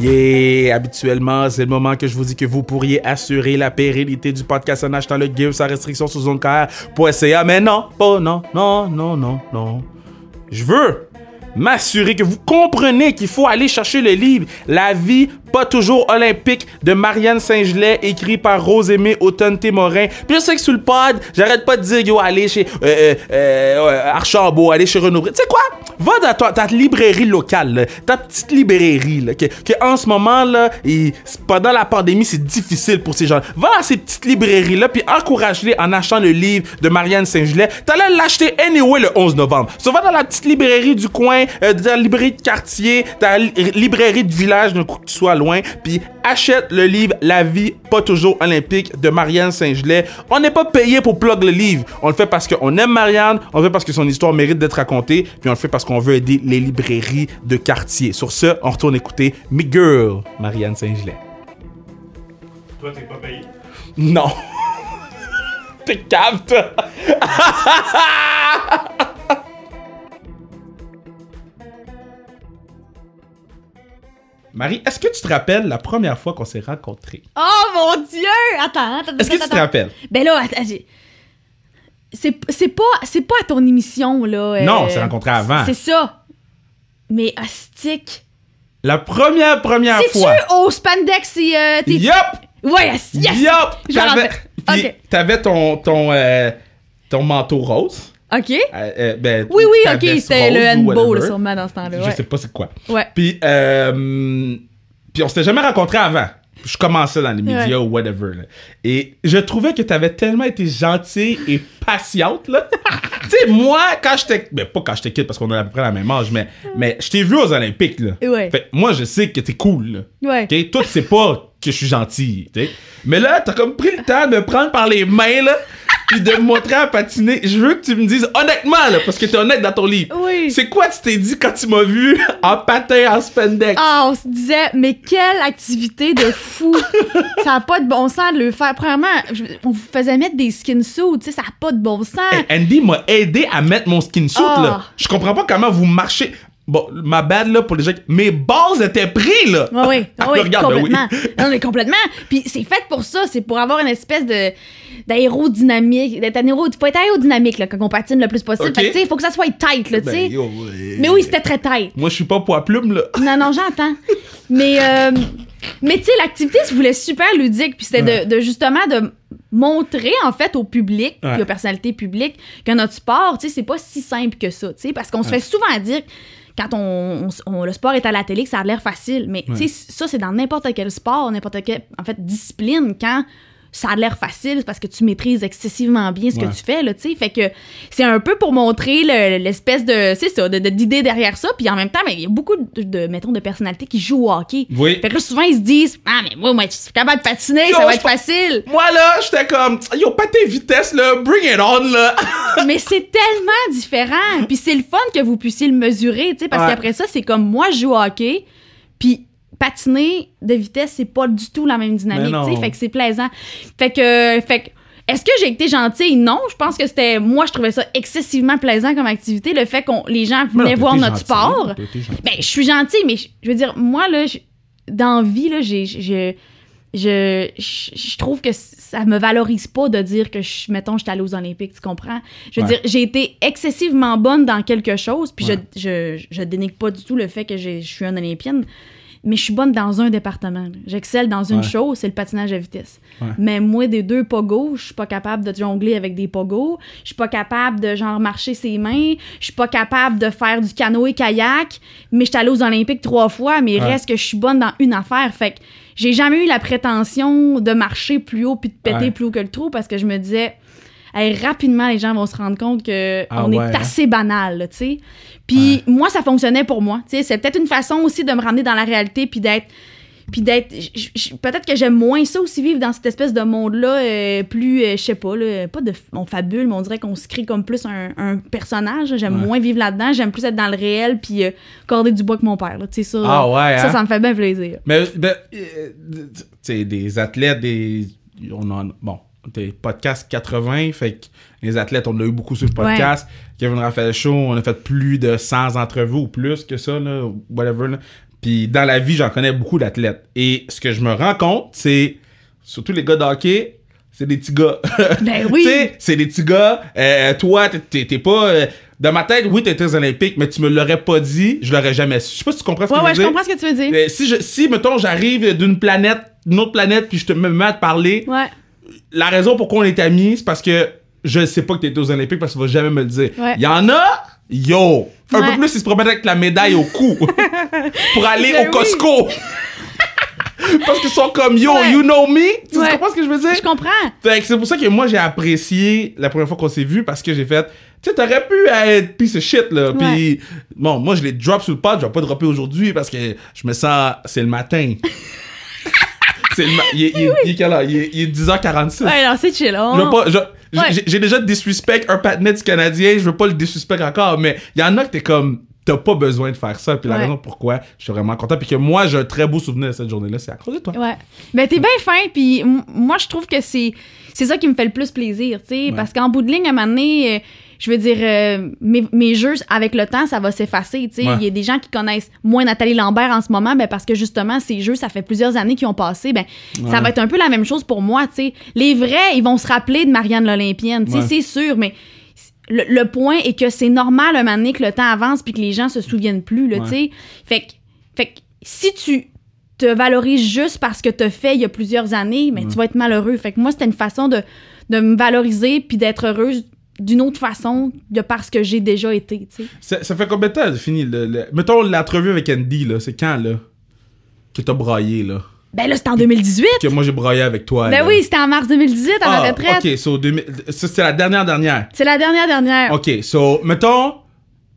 Yeah! Habituellement, c'est le moment que je vous dis que vous pourriez assurer la pérennité du podcast en achetant le gift sans restriction sur zonecare.ca. Mais non, pas non, non, non, non, non. Je veux m'assurer que vous comprenez qu'il faut aller chercher le livre La vie pas toujours olympique de Marianne Saint-Gelais, écrit par Rose-Aimée Automne-Témorin. Puis je sais que sur le pod, j'arrête pas de dire, yo, allez chez euh, euh, euh, Archambault, allez chez Renaud. Tu sais quoi? Va dans ta, ta librairie locale, ta petite librairie, là, que, que en ce moment, là, pendant la pandémie, c'est difficile pour ces gens. Va dans ces petites librairies-là, puis encourage-les en achetant le livre de Marianne Saint-Gelais. T'allais l'acheter anyway le 11 novembre. So, va dans la petite librairie du coin, euh, dans la librairie de quartier, dans la li- librairie de village, d'un coup que tu sois loin, puis achète le livre La vie pas toujours olympique de Marianne Saint-Gelais. On n'est pas payé pour plug le livre. On le fait parce qu'on aime Marianne, on le fait parce que son histoire mérite d'être racontée, puis on le fait parce qu'on veut aider les librairies de quartier. Sur ce, on retourne écouter Me Girl, Marianne Saint-Gelais. Toi, t'es pas payé? Non. T'es cave, toi. Marie, est-ce que tu te rappelles la première fois qu'on s'est rencontrés? Oh mon dieu! Attends, attends, Est-ce que tu attends, te rappelles? Ben là, attends, j'ai- c'est c'est pas c'est pas à ton émission là. euh, Non, on s'est rencontrés avant. C'est ça. Mais astic. La première, première C'est-tu fois. au spandex et euh, t'es- Yup! Ouais, yes! yes! Yup! Je T'avais, ton, ton, euh, ton manteau rose. OK. Euh, euh, ben, Oui, oui, OK, c'était le handball sûrement dans ce temps-là. Je Ouais. sais pas c'est quoi. Ouais. Puis, euh, puis on s'était jamais rencontrés avant. Je commençais dans les médias ou whatever. là. Et je trouvais que t'avais tellement été gentille et patiente. là. tu sais, moi, quand j'étais... Ben, pas quand j'étais kid, parce qu'on a à peu près la même âge, mais, mais je t'ai vu aux Olympiques. Là. Ouais. Fait moi, je sais que t'es cool. Là. Ouais. OK? Toi, sais pas que je suis gentil. Mais là, t'as comme pris le temps de me prendre par les mains, là, puis de me montrer à patiner. Je veux que tu me dises honnêtement, là, parce que t'es honnête dans ton livre. Oui. C'est quoi tu t'es dit quand tu m'as vu en patin en spandex? Ah, on se disait, mais quelle activité de fou! ça n'a pas de bon sens de le faire. Premièrement, je- on vous faisait mettre des skin suits, tu sais, ça n'a pas de bon sens. Hey, Andy m'a aidé à mettre mon skin suit, Ah. là. Je comprends pas comment vous marchez. Bon, ma bad, là, pour les gens. qui- Mes bases étaient pris, là. Oui, oui, Ah, oui, regarde, ben oui. complètement. Non, mais complètement. Puis c'est fait pour ça, c'est pour avoir une espèce de d'aérodynamique, d'être faut être aérodynamique là, quand on patine le plus possible. Ok. Fait que, tu sais, il faut que ça soit tight là, tu sais. Ben, ouais. mais oui, c'était très tight. Moi, je suis pas poids plume, là. Non, non, j'entends. mais, euh, mais tu sais, l'activité se voulait super ludique, puis c'était Ouais. de, de justement de montrer en fait au public, Ouais. puis aux personnalités publiques, que notre sport, tu sais, c'est pas si simple que ça, tu sais, parce qu'on se fait souvent dire quand on, on- on- le sport est à la télé que ça a l'air facile, mais tu sais, ça c'est dans n'importe quel sport, n'importe quelle en fait discipline quand ça a l'air facile parce que tu maîtrises excessivement bien ce Ouais. que tu fais là, tu sais, fait que c'est un peu pour montrer le- l'espèce de c'est ça de de- d'idée derrière ça, puis en même temps, mais il y a beaucoup de, de mettons de personnalités qui jouent au hockey. Oui. Fait que là, souvent, ils se disent Ah, mais moi, moi, je suis capable de patiner, Yo, ça va être facile. Moi, là, j'étais comme, yo, pas tes vitesses, là, bring it on, là. mais c'est tellement différent. Puis c'est le fun que vous puissiez le mesurer, tu sais, parce Ouais. qu'après ça, c'est comme moi, je joue au hockey, puis patiner de vitesse, c'est pas du tout la même dynamique, tu sais. Fait que c'est plaisant. Fait que, fait que, est-ce que j'ai été gentille? Non, je pense que c'était, moi, je trouvais ça excessivement plaisant comme activité, le fait qu'on, les gens venaient voir notre sport. Ben, je suis gentille, mais je, je veux dire, moi, là, je- dans vie, là, j'ai, je, je, je, je trouve que ça me valorise pas de dire que, je, mettons, je suis allée aux Olympiques, tu comprends? Je veux Ouais. dire, j'ai été excessivement bonne dans quelque chose, puis Ouais. je, je, je dénigre pas du tout le fait que je suis une Olympienne, mais je suis bonne dans un département. J'excelle dans une Ouais. chose, c'est le patinage à vitesse. Ouais. Mais moi, des deux pogos, je suis pas capable de jongler avec des pogos. Je suis pas capable de, genre, marcher ses mains. Je suis pas capable de faire du canoë-kayak. Mais je suis allée aux Olympiques trois fois, mais Ouais. reste que je suis bonne dans une affaire. Fait que j'ai jamais eu la prétention de marcher plus haut puis de péter plus haut que le trou parce que je me disais, hey, rapidement, les gens vont se rendre compte que Ah ouais, est hein? assez banal, tu sais. Puis moi, ça fonctionnait pour moi. Tu sais, c'est peut-être une façon aussi de me ramener dans la réalité puis d'être puis d'être peut-être que j'aime moins ça aussi vivre dans cette espèce de monde là plus euh, je sais pas là, pas de on fabule mais on dirait qu'on se crée comme plus un, un personnage j'aime Ouais. moins vivre là-dedans j'aime plus être dans le réel puis euh, corder du bois que mon père là tu sais ça Ah ouais, ça hein? ça me fait bien plaisir Mais, ben, euh, tu sais, des athlètes, des. On en, bon, des podcasts 80, fait que les athlètes, on a eu beaucoup sur le podcast. Kevin Raphaël Show, on a fait plus de 100 entrevues ou plus que ça, là, whatever. Là. Puis dans la vie, j'en connais beaucoup d'athlètes. Et ce que je me rends compte, c'est, surtout les gars de hockey, c'est des petits gars. Ben oui. tu sais, c'est des petits gars. Euh, toi, t'es- t'es t'es pas. euh, dans ma tête, oui, t'étais aux Olympiques, mais tu me l'aurais pas dit, je l'aurais jamais su. Je sais pas si tu comprends ce ouais que ouais je je veux dire. comprends ce que tu veux dire Euh, si, je, si, mettons, j'arrive d'une planète, d'une autre planète, puis je te me mets à te parler, ouais la raison pourquoi on est amis, c'est parce que je sais pas que t'étais aux Olympiques parce que tu vas jamais me le dire. Il Ouais. y en a, yo! Un Ouais. peu plus, ils se promènent avec la médaille au cou pour aller Ben au Costco. parce qu'ils sont comme, yo, Ouais. you know me? Tu Ouais. comprends ce que je veux dire? je comprends c'est pour ça que moi j'ai apprécié la première fois qu'on s'est vu parce que j'ai fait tu sais t'aurais pu être piece of shit là puis bon moi je l'ai drop sur le pod je vais pas dropper aujourd'hui parce que je me sens c'est le matin c'est le ma- il, est, il est- il est quelle heure? Il est, il est 10h46 ouais non c'est chill on- je veux pas je- j'ai- Ouais. j'ai- déjà disrespect un patinet du Canadien je veux pas le disrespect encore mais il y en a que t'es comme t'as pas besoin de faire ça. Puis la Ouais. raison pourquoi je suis vraiment content, puis que moi, j'ai un très beau souvenir de cette journée-là, c'est à cause de toi. Ouais. Ben, t'es bien fin, puis m- moi, je trouve que c'est c'est ça qui me fait le plus plaisir, tu sais, parce qu'en bout de ligne, à un moment donné, euh, je veux dire, euh, mes, mes jeux, avec le temps, ça va s'effacer, tu sais. Il Ouais. y a des gens qui connaissent moins Nathalie Lambert en ce moment, ben, parce que justement, ces jeux, ça fait plusieurs années qu'ils ont passé, ben, ça va être un peu la même chose pour moi, tu sais. Les vrais, ils vont se rappeler de Marianne l'Olympienne, tu sais, Ouais. c'est sûr, mais le, le point est que c'est normal un moment donné que le temps avance puis que les gens se souviennent plus, là, Ouais. tu sais. Fait que, fait que si tu te valorises juste parce que t'as fait il y a plusieurs années, mais tu vas être malheureux. Fait que moi, c'était une façon de, de me valoriser puis d'être heureuse d'une autre façon de parce que j'ai déjà été. Ça, ça fait combien de temps c'est fini? Le, le- Mettons l'entrevue avec Andy, là, c'est quand, là? Que t'as braillé, là? Ben là, c'était en 2018. Que moi, j'ai braillé avec toi, Ben là. oui, c'était en mars 2018 à Ah, ma retraite. ok, so, 2000 ça, c'était la dernière dernière. C'est la dernière dernière. Ok, so, mettons.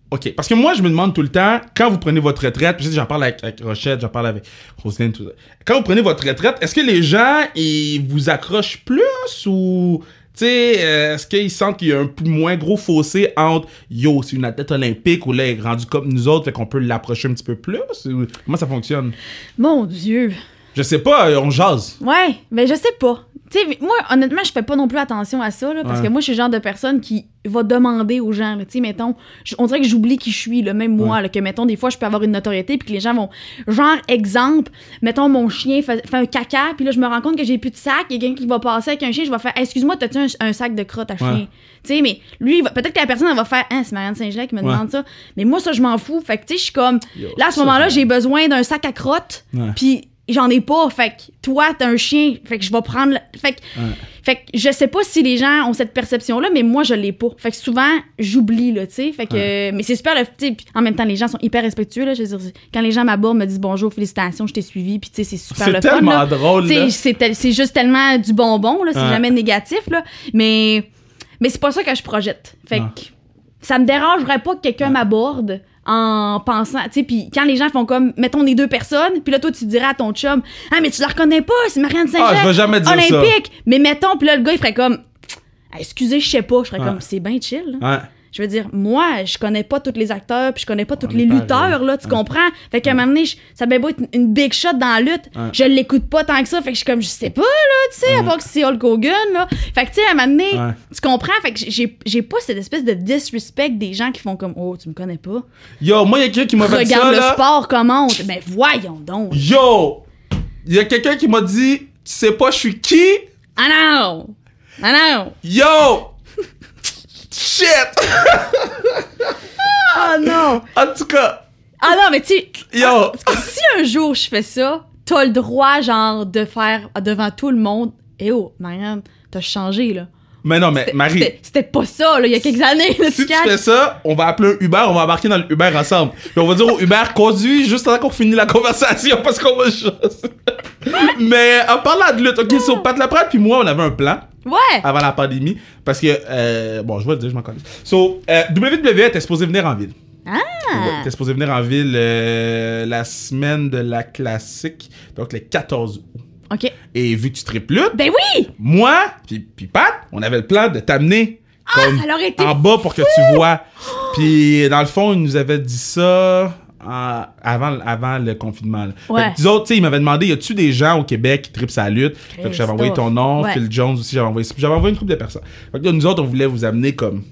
Ok, parce que moi, je me demande tout le temps, quand vous prenez votre retraite, puis j'en parle avec, avec Rochette, j'en parle avec Roselyne, tout ça. Quand vous prenez votre retraite, est-ce que les gens, ils vous accrochent plus ou. Tu sais, euh, est-ce qu'ils sentent qu'il y a un moins gros fossé entre yo, c'est une athlète olympique ou là, elle est rendue comme nous autres, fait qu'on peut l'approcher un petit peu plus? Comment ça fonctionne? Mon Dieu. Je sais pas, on jase. Ouais, ben je sais pas. Tu sais, moi, honnêtement, je fais pas non plus attention à ça, là, parce Ouais. que moi, je suis le genre de personne qui va demander aux gens, tu sais, mettons, on dirait que j'oublie qui je suis, là, même moi, là, que, mettons, des fois, je peux avoir une notoriété, puis que les gens vont, genre, exemple, mettons, mon chien fait, fait un caca, puis là, je me rends compte que j'ai plus de sac, il y a quelqu'un qui va passer avec un chien, je vais faire, excuse-moi, t'as-tu un, un sac de crotte à chien? Ouais. Tu sais, mais lui, peut-être que la personne, elle va faire, hein, c'est Marianne Saint-Gelais qui me demande ça, mais moi, ça, je m'en fous, fait que, tu sais, je suis comme, Yo, là, à ce moment-là, j'ai besoin d'un sac à crotte, puis j'en ai pas fait que toi t'as un chien fait que je vais prendre le- fait que Ouais. fait que je sais pas si les gens ont cette perception là mais moi je l'ai pas fait que souvent j'oublie là tu sais fait que mais c'est super le puis en même temps les gens sont hyper respectueux là je veux dire quand les gens m'abordent me disent bonjour félicitations je t'ai suivi puis tu sais c'est super C'est le fun tellement là. drôle, là. c'est tel- c'est juste tellement du bonbon là c'est Ouais. jamais négatif là mais mais c'est pas ça que je projette fait que ça me dérangerait pas que quelqu'un m'aborde en pensant, tu sais, puis quand les gens font comme, mettons les deux personnes, puis là, toi, tu dirais à ton chum, ah, mais tu la reconnais pas, c'est Marianne Ah, je vais jamais dire ça. olympique. Mais mettons, puis là, le gars, il ferait comme, Ah, excusez, je sais pas. Je ferais Ouais. comme, c'est bien chill, là. Ouais. Je veux dire, moi, je connais pas tous les acteurs, puis je connais pas tous les lutteurs, là, tu Ouais. comprends? Fait qu'à un moment donné, je- ça va beau être une- big shot dans la lutte, Ouais. je l'écoute pas tant que ça, fait que je suis comme, je sais pas, là, tu sais, à Ouais. part que c'est Hulk Hogan, là. Fait que, tu sais, à un moment donné, Ouais. tu comprends? Fait que j'ai pas cette espèce de disrespect des gens qui font comme, oh, tu me connais pas. Yo, moi, y a quelqu'un qui m'a fait Regarde ça, le là. sport commente. Ben, voyons donc. Yo! Y a quelqu'un qui m'a dit, tu sais pas, je suis qui? Ah non! Ah non! Yo! Shit! Oh non! En tout cas, Ah non, mais tu sais, yo! si un jour je fais ça, t'as le droit, genre, de faire devant tout le monde. Eh oh, Marianne, t'as changé, là. Mais non, mais Marie, c'était- C'était pas ça, là, il y a quelques années, là, si tu fais ça, on va appeler un Uber, on va embarquer dans le Uber ensemble. Puis on va dire au Uber, conduis juste avant qu'on finisse la conversation parce qu'on va juste. mais en parlant de lutte, ok, sur Pat Laprade, puis moi, on avait un plan. Ouais! avant la pandémie. Parce que, euh, bon, je vais le dire, je m'en connais. So, euh, WWE était supposé venir en ville. Ah! Ouais, était supposé venir en ville euh, la semaine de la classique, donc le 14 août. OK. Et vu que tu tripes lutte, Ben oui! moi, puis puis Pat, on avait le plan de t'amener comme Ah, ça aurait été en bas pour que tu vois. Puis dans le fond, il nous avait dit ça en- avant, avant le confinement. là. Fait que, nous autres, tu sais, il m'avait demandé, y a-tu des gens au Québec qui tripent sa lutte? Fait que j'avais envoyé ton nom, Ouais. Phil Jones aussi, j'avais envoyé, j'avais envoyé une couple de personnes. Fait que là, nous autres, on voulait vous amener comme.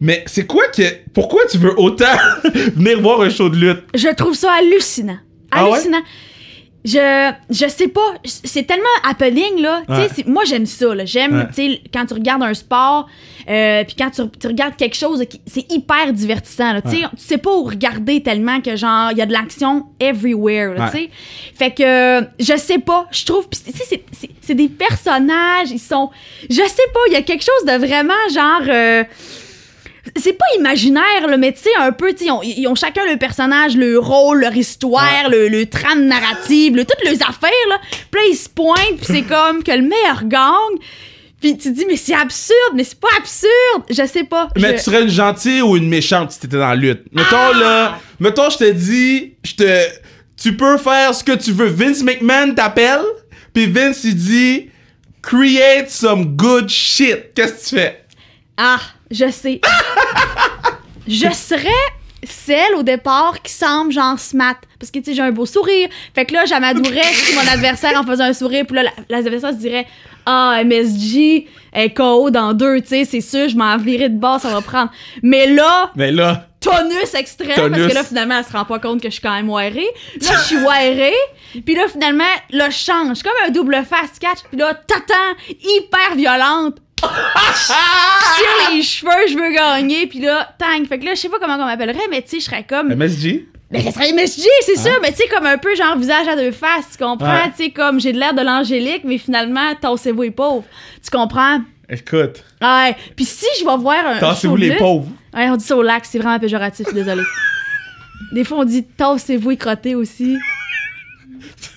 Mais c'est quoi que. Pourquoi tu veux autant venir voir un show de lutte? Je trouve ça hallucinant. Ah ouais? Hallucinant. Je, je sais pas, c'est tellement happening, là. Ouais. moi, j'aime ça, là. J'aime, Ouais. tu sais, quand tu regardes un sport, euh, puis quand tu, tu regardes quelque chose, c'est hyper divertissant, là. Tu sais, Ouais. tu sais pas où regarder tellement que, genre, il y a de l'action everywhere, là, Ouais. tu sais. Fait que, je sais pas, je trouve, c'est des personnages, ils sont, je sais pas, il y a quelque chose de vraiment, genre... euh, c'est pas imaginaire, là, mais tu sais, un peu, ils ont, ils ont chacun le personnage, le rôle, leur histoire, le, le trame narrative, le, toutes les affaires, là. Puis là, ils se pointent, puis c'est comme que le meilleur gagne. Puis tu te dis, mais c'est absurde, mais c'est pas absurde. Je sais pas. Mais Je- tu serais une gentille ou une méchante si t'étais dans la lutte? Mettons là, mettons je te dis, je te, tu peux faire ce que tu veux. Vince McMahon t'appelle, puis Vince il dit, create some good shit. Qu'est-ce que tu fais? Ah, je sais. je serais. celle au départ qui semble genre smart. Parce que, tu sais, j'ai un beau sourire. Fait que là, j'amadourais mon adversaire en faisant un sourire. Puis là, la- l'adversaire se dirait Ah, MSG est KO dans deux, tu sais, c'est sûr, je m'en virerai de bas, ça va prendre. Mais là, Mais là, tonus extrême Tonus. parce que là finalement elle se rend pas compte que je suis quand même wirée là je suis wirée puis là finalement là je change comme un double fast catch puis là t'attends hyper violente je les cheveux je veux gagner puis là tang fait que là je sais pas comment on m'appellerait mais tu sais je serais comme MSG? mais ça serait MSG c'est sûr mais tu sais comme un peu genre visage à deux faces tu comprends? Ouais. tu sais comme j'ai de l'air de l'angélique mais finalement tassez-vous les pauvres tu comprends? Écoute, ouais puis si je vais voir un tassez-vous les pauvres. Ouais, on dit ça au lac, c'est vraiment péjoratif, je suis désolée. Des fois, on dit tassez-vous et crottez aussi.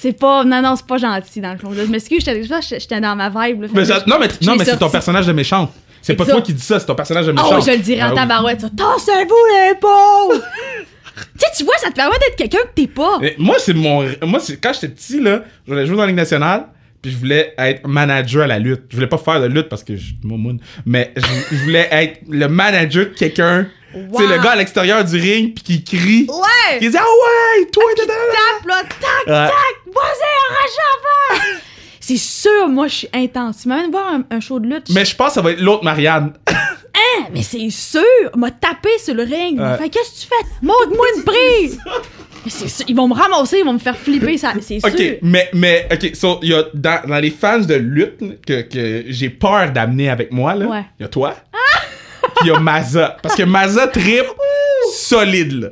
C'est pas. Non, non, c'est pas gentil dans le fond. Je m'excuse, j'étais dans ma vibe. là. Mais ça- non, mais, non, mais c'est ton personnage de méchante. C'est pas toi qui dis ça, c'est ton personnage de Oh, méchante. je le dirais Ah en oui. tabarouette, ça. Tassez-vous les pauvres! tu sais, tu vois, ça te permet d'être quelqu'un que t'es pas. Mais moi, c'est mon. Moi, c'est quand j'étais petit, là, je voulais jouer dans la Ligue nationale, puis je voulais être manager à la lutte. Je voulais pas faire de lutte parce que je mais je, je voulais être le manager de quelqu'un. Wow. Tu sais, le gars à l'extérieur du ring, puis qui crie. Ouais! Qui dit Ah ouais, toi, da, da. Tape, là, tac, Ouais. tac, vas-y, arrache avant! C'est sûr, moi, je suis intense. Tu m'amènes voir un, un show de lutte. Mais je pense que ça va être l'autre Marianne. Hein, mais c'est sûr! M'a tapé sur le ring. Ouais. Fait qu'est-ce que tu fais? Montre-moi une prise! Sûr, Ils vont me ramasser, ils vont me faire flipper, ça, c'est sûr. Ok, mais, mais, ok, so, y a dans, dans les fans de lutte que, que j'ai peur d'amener avec moi, là. Il Ouais. y a toi. Puis il y a Maza. Parce que Maza trip solide, là.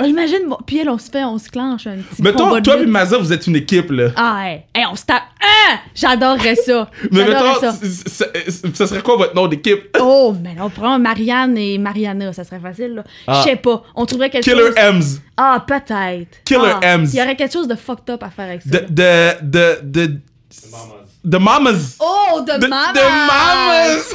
Ah, J'imagine, bon, puis elle, on se fait, on se clenche un petit Mettons, combat de toi et lutte. Maza, vous êtes une équipe, là. Ah, ouais. Hey, on se tape. Ah! J'adorerais ça. Mais J'adorerais mettons, ça. c- c- ça serait quoi votre nom d'équipe? Oh, mais non, prends Marianne et Mariana, ça serait facile, là. Ah. Je sais pas. On trouverait quelque Killer chose. M's. Ah, peut-être. Killer Ah, M's. Il y aurait quelque chose de fucked up à faire avec ça. De, là. de, de, de, de Mamas. Oh, de, De, maman! de Mamas.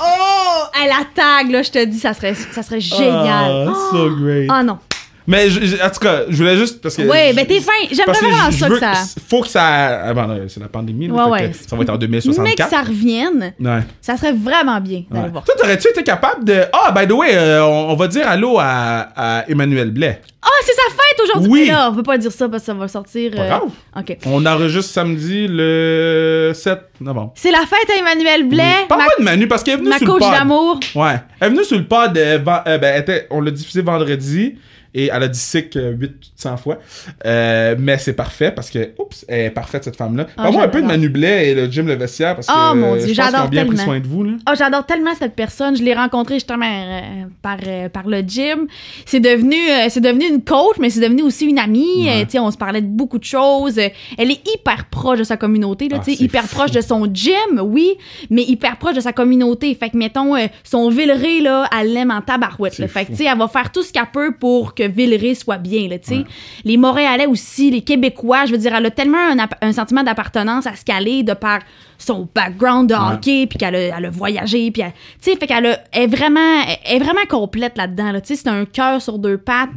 Oh! Elle la tag, là, je te dis, ça serait, ça serait génial. Ah, oh. so great. Ah non. Mais je- en tout cas, je voulais juste parce que. Ouais, ben t'es fin. J'aimerais vraiment ça que ça. Faut que ça. Ah là, c'est la pandémie. là, Ouais, Ça va être en Mais 2064. que ça revienne, Ouais. ça serait vraiment bien d'aller voir. Toi, t'aurais-tu été capable de. Ah, by the way, euh, on, on va dire allô à, à Emmanuel Blais. Ah, c'est sa fête aujourd'hui! Oui. Mais là, on peut pas dire ça parce que ça va sortir. Euh, grave. OK. On enregistre samedi le 7 novembre. C'est la fête à Emmanuel Blais, Oui. Parle ma, pas de Manu parce qu'elle est venue ma sur le coach pod. d'amour. Ouais. Elle est venue sur le pod. euh, euh, ben, était- on l'a diffusé vendredi. Et elle a dit sick euh, 800 fois. Euh, mais c'est parfait parce que, oups, elle est parfaite cette femme-là. Ah, Parle-moi un peu de. Manu Blais et le gym Le Vestiaire parce que Oh, mon euh, Dieu, je pense qu'ils ont j'adore bien pris soin de vous. Là. Oh, j'adore tellement cette personne. Je l'ai rencontrée justement euh, par, euh, par le gym. C'est devenu, euh, c'est devenu une coach, mais c'est devenu aussi une amie. Ouais. Euh, sais, on se parlait de beaucoup de choses. Euh, Elle est hyper proche de sa communauté, là, Ah, hyper fou. proche de son gym, oui, mais hyper proche de sa communauté. Fait que, mettons, euh, son Villeray, là, elle l'aime en tabarouette. là. Fait que, fou. tu sais, elle va faire tout ce qu'elle peut pour que Villeray soit bien, là, tu sais. Les Montréalais aussi, les Québécois, je veux dire, elle a tellement un sentiment d'appartenance à ce qu'elle est de par son background de hockey, puis qu'elle a, elle a voyagé, puis elle- tu sais, fait qu'elle est vraiment, elle est vraiment complète là-dedans, là, tu sais, c'est un cœur sur deux pattes,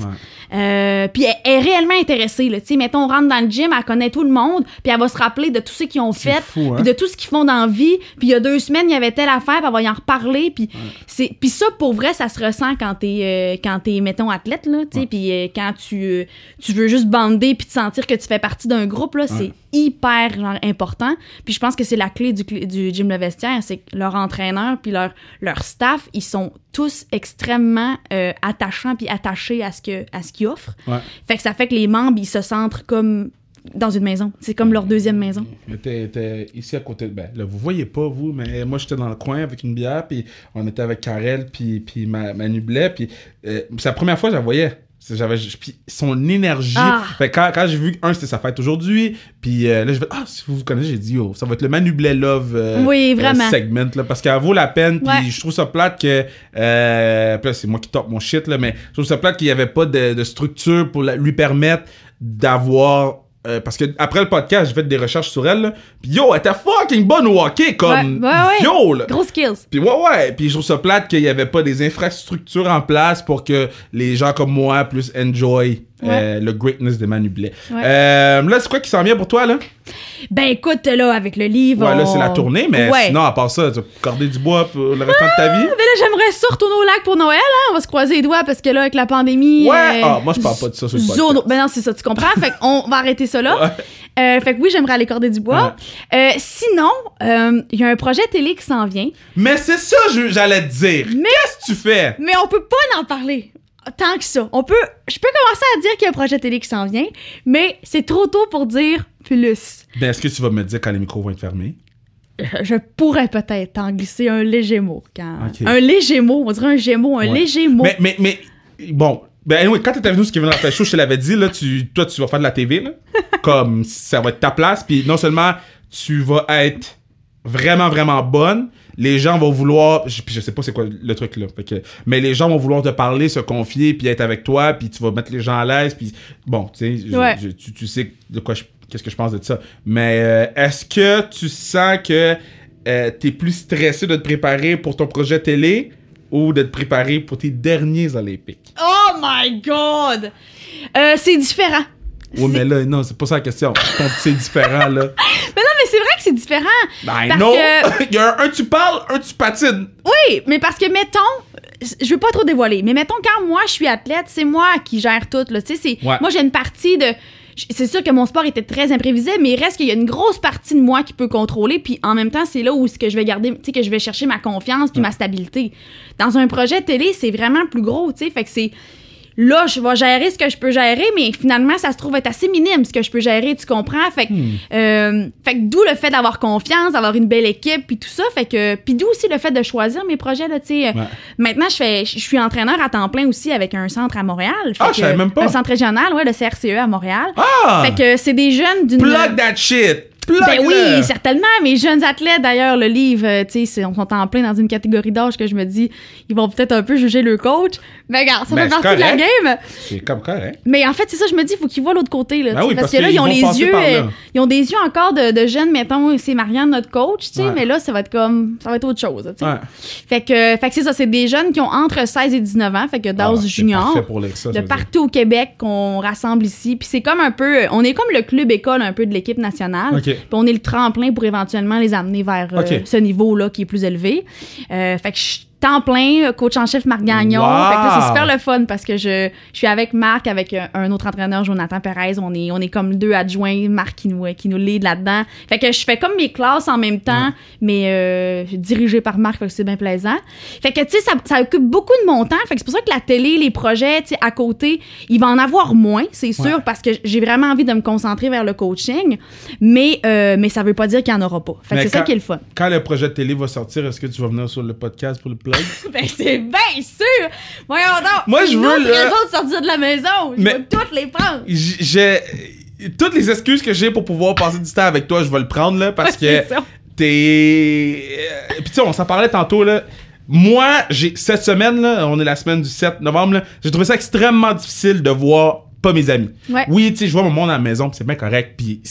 Euh, puis elle, elle est réellement intéressée, là, tu sais, mettons, on rentre dans le gym, elle connaît tout le monde, puis elle va se rappeler de tout ce qu'ils ont fait, hein? puis de tout ce qu'ils font dans la vie, puis il y a deux semaines, il y avait telle affaire, puis elle va y en reparler, puis c'est, puis ça, pour vrai, ça se ressent quand t'es, euh, quand t'es, mettons, athlète, là, tu sais, puis euh, quand tu, tu veux juste bander, puis te sentir que tu fais partie d'un groupe, là, c'est hyper, genre, important, puis je pense que c'est la clé du, du gym Le Vestiaire, c'est que leur entraîneur puis leur, leur staff, ils sont tous extrêmement euh, attachants puis attachés à ce que à ce qu'ils offrent. Ouais. Fait que ça fait que les membres, ils se sentent comme dans une maison. C'est comme leur deuxième maison. Était ici à côté. Ben, là, vous voyez pas, vous, mais moi, j'étais dans le coin avec une bière, puis on était avec Karel, puis, puis ma, Manu Blais, puis euh, c'est la première fois que je la voyais. J'avais, puis son énergie. Ah. Fait quand, quand j'ai vu un, c'était sa fête aujourd'hui, puis euh, là, je vais, ah, si vous vous connaissez, j'ai dit, oh, ça va être le Manu Blais Love euh, Oui, vraiment. euh, segment, là, parce qu'elle vaut la peine, puis Ouais. je trouve ça plate que, euh, puis là, c'est moi qui top mon shit, là, mais je trouve ça plate qu'il n'y avait pas de, de structure pour la- lui permettre d'avoir euh, parce que après le podcast, j'ai fait des recherches sur elle, là. Puis yo, elle était fucking bonne au hockey, comme Ouais, ouais, ouais. yo, là. Gros skills. Puis ouais, ouais. Puis je trouve ça plate qu'il y avait pas des infrastructures en place pour que les gens comme moi puissent enjoy Euh, le greatness de Manu Blais. Euh, là, c'est quoi qui s'en vient pour toi, là? Ben écoute, là, avec le livre. Ouais, là, c'est la tournée, mais Ouais. sinon, à part ça, tu vas corder du bois pour le restant de ta vie? Mais là, j'aimerais ça retourner au lac pour Noël, hein. On va se croiser les doigts parce que là, avec la pandémie. Ouais. euh, Ah, moi, je parle pas de ça sur le zone-. Ben non, c'est ça, tu comprends? fait qu'on va arrêter ça là. Euh, fait que oui, j'aimerais aller corder du bois. Euh, sinon, il y a un projet télé qui s'en vient, Mais c'est ça, j'allais te dire. Mais- Qu'est-ce que tu fais? mais on peut pas en parler tant que ça. On peut, je peux commencer à dire qu'il y a un projet télé qui s'en vient, mais c'est trop tôt pour dire plus. Ben, est-ce que tu vas me dire quand les micros vont être fermés? Je- Je pourrais peut-être en glisser un léger mot. Quand... Un léger mot, on dirait un gémeau, un Ouais. léger mot. Mais, mais, mais, bon. Ben, anyway, quand t'étais venu sur Kevin Lafayette Show, je te l'avais dit, là, tu, toi, tu vas faire de la TV, là. Comme, ça va être ta place, puis non seulement tu vas être vraiment, vraiment bonne, les gens vont vouloir, je, je sais pas c'est quoi le truc, là, fait que- mais les gens vont vouloir te parler, se confier, puis être avec toi, puis tu vas mettre les gens à l'aise, puis bon, tu sais, je- Ouais. je- tu, tu sais de quoi je, qu'est-ce que je pense de ça. Mais euh, est-ce que tu sens que euh, t'es plus stressé de te préparer pour ton projet télé ou de te préparer pour tes derniers Olympiques? Oh my god! Euh, c'est différent. Oui, mais là, non, c'est pas ça la question. C'est différent, là. Mais mais c'est différent. Ben Parce non! que- Il y a un, un tu parles, un tu patines. Oui, mais parce que, mettons, je veux pas trop dévoiler, mais mettons, quand moi, je suis athlète, c'est moi qui gère tout, là. Tu sais, c'est. Ouais. Moi, j'ai une partie de. C'est sûr que mon sport était très imprévisible, mais il reste qu'il y a une grosse partie de moi qui peut contrôler, puis en même temps, c'est là où ce que je vais garder, tu sais, que je vais chercher ma confiance puis ma stabilité. Dans un projet télé, c'est vraiment plus gros, tu sais, fait que c'est là, je vais gérer ce que je peux gérer, mais finalement, ça se trouve être assez minime ce que je peux gérer, tu comprends? Fait que, euh, fait que d'où le fait d'avoir confiance, d'avoir une belle équipe, puis tout ça. Fait que, puis d'où aussi le fait de choisir mes projets, là, tu sais. Ouais. Maintenant, je fais, je suis entraîneur à temps plein aussi avec un centre à Montréal. Fait Ah, que- je savais même pas. Un centre régional, ouais, le CRCE à Montréal. Ah! Fait que c'est des jeunes d'une. Plug that shit! Ben oui, certainement. Mes jeunes athlètes, d'ailleurs, le livre, euh, tu sais, on sont en plein dans une catégorie d'âge que je me dis, ils vont peut-être un peu juger le coach. Mais regarde, ça Ben, fait partie de la game. C'est comme correct. Mais en fait, c'est ça, je me dis, il faut qu'ils voient l'autre côté. Là, Ben oui, parce, parce que là, ils ont les yeux. euh, ils ont des yeux encore de, de jeunes, mettons, c'est Marianne, notre coach, tu sais, Ouais. mais là, ça va être comme. Ça va être autre chose. tu sais. Ouais. Fait que, fait que c'est ça, c'est des jeunes qui ont entre 16 et 19 ans, fait que d'âge Ah, junior. ça, de partout au Québec qu'on rassemble ici. Puis c'est comme un peu. On est comme le club école un peu de l'équipe nationale. Puis on est le tremplin pour éventuellement les amener vers euh, ce niveau-là qui est plus élevé. Euh, fait que je temps plein, euh, coach en chef Marc Gagnon. Wow! C'est super le fun parce que je, je suis avec Marc, avec euh, un autre entraîneur, Jonathan Perez. On est, on est comme deux adjoints, Marc qui nous, qui nous lead là-dedans. Fait que je fais comme mes classes en même temps, mais euh, dirigé par Marc, fait que c'est bien plaisant. Fait que, tu sais, ça, ça occupe beaucoup de mon temps. Fait que c'est pour ça que la télé, les projets, tu sais, à côté, il va en avoir moins, c'est sûr, Ouais. parce que j'ai vraiment envie de me concentrer vers le coaching. Mais, euh, mais ça veut pas dire qu'il y en aura pas. Fait que c'est ça qui est le fun. Quand le projet de télé va sortir, est-ce que tu vas venir sur le podcast pour le plug? Ben, c'est bien sûr! Voyons donc! Moi, je veux autre le- raison de sortir de la maison! Je Mais- toutes les prendre! J'ai. Toutes les excuses que j'ai pour pouvoir passer du temps avec toi, je vais le prendre, là, parce que t'es. euh, Puis tu sais, on s'en parlait tantôt, là. Moi, j'ai cette semaine, là, on est la semaine du 7 novembre, là, j'ai trouvé ça extrêmement difficile de voir pas mes amis. Ouais. Oui, tu sais, je vois mon monde à la maison, c'est bien correct, puis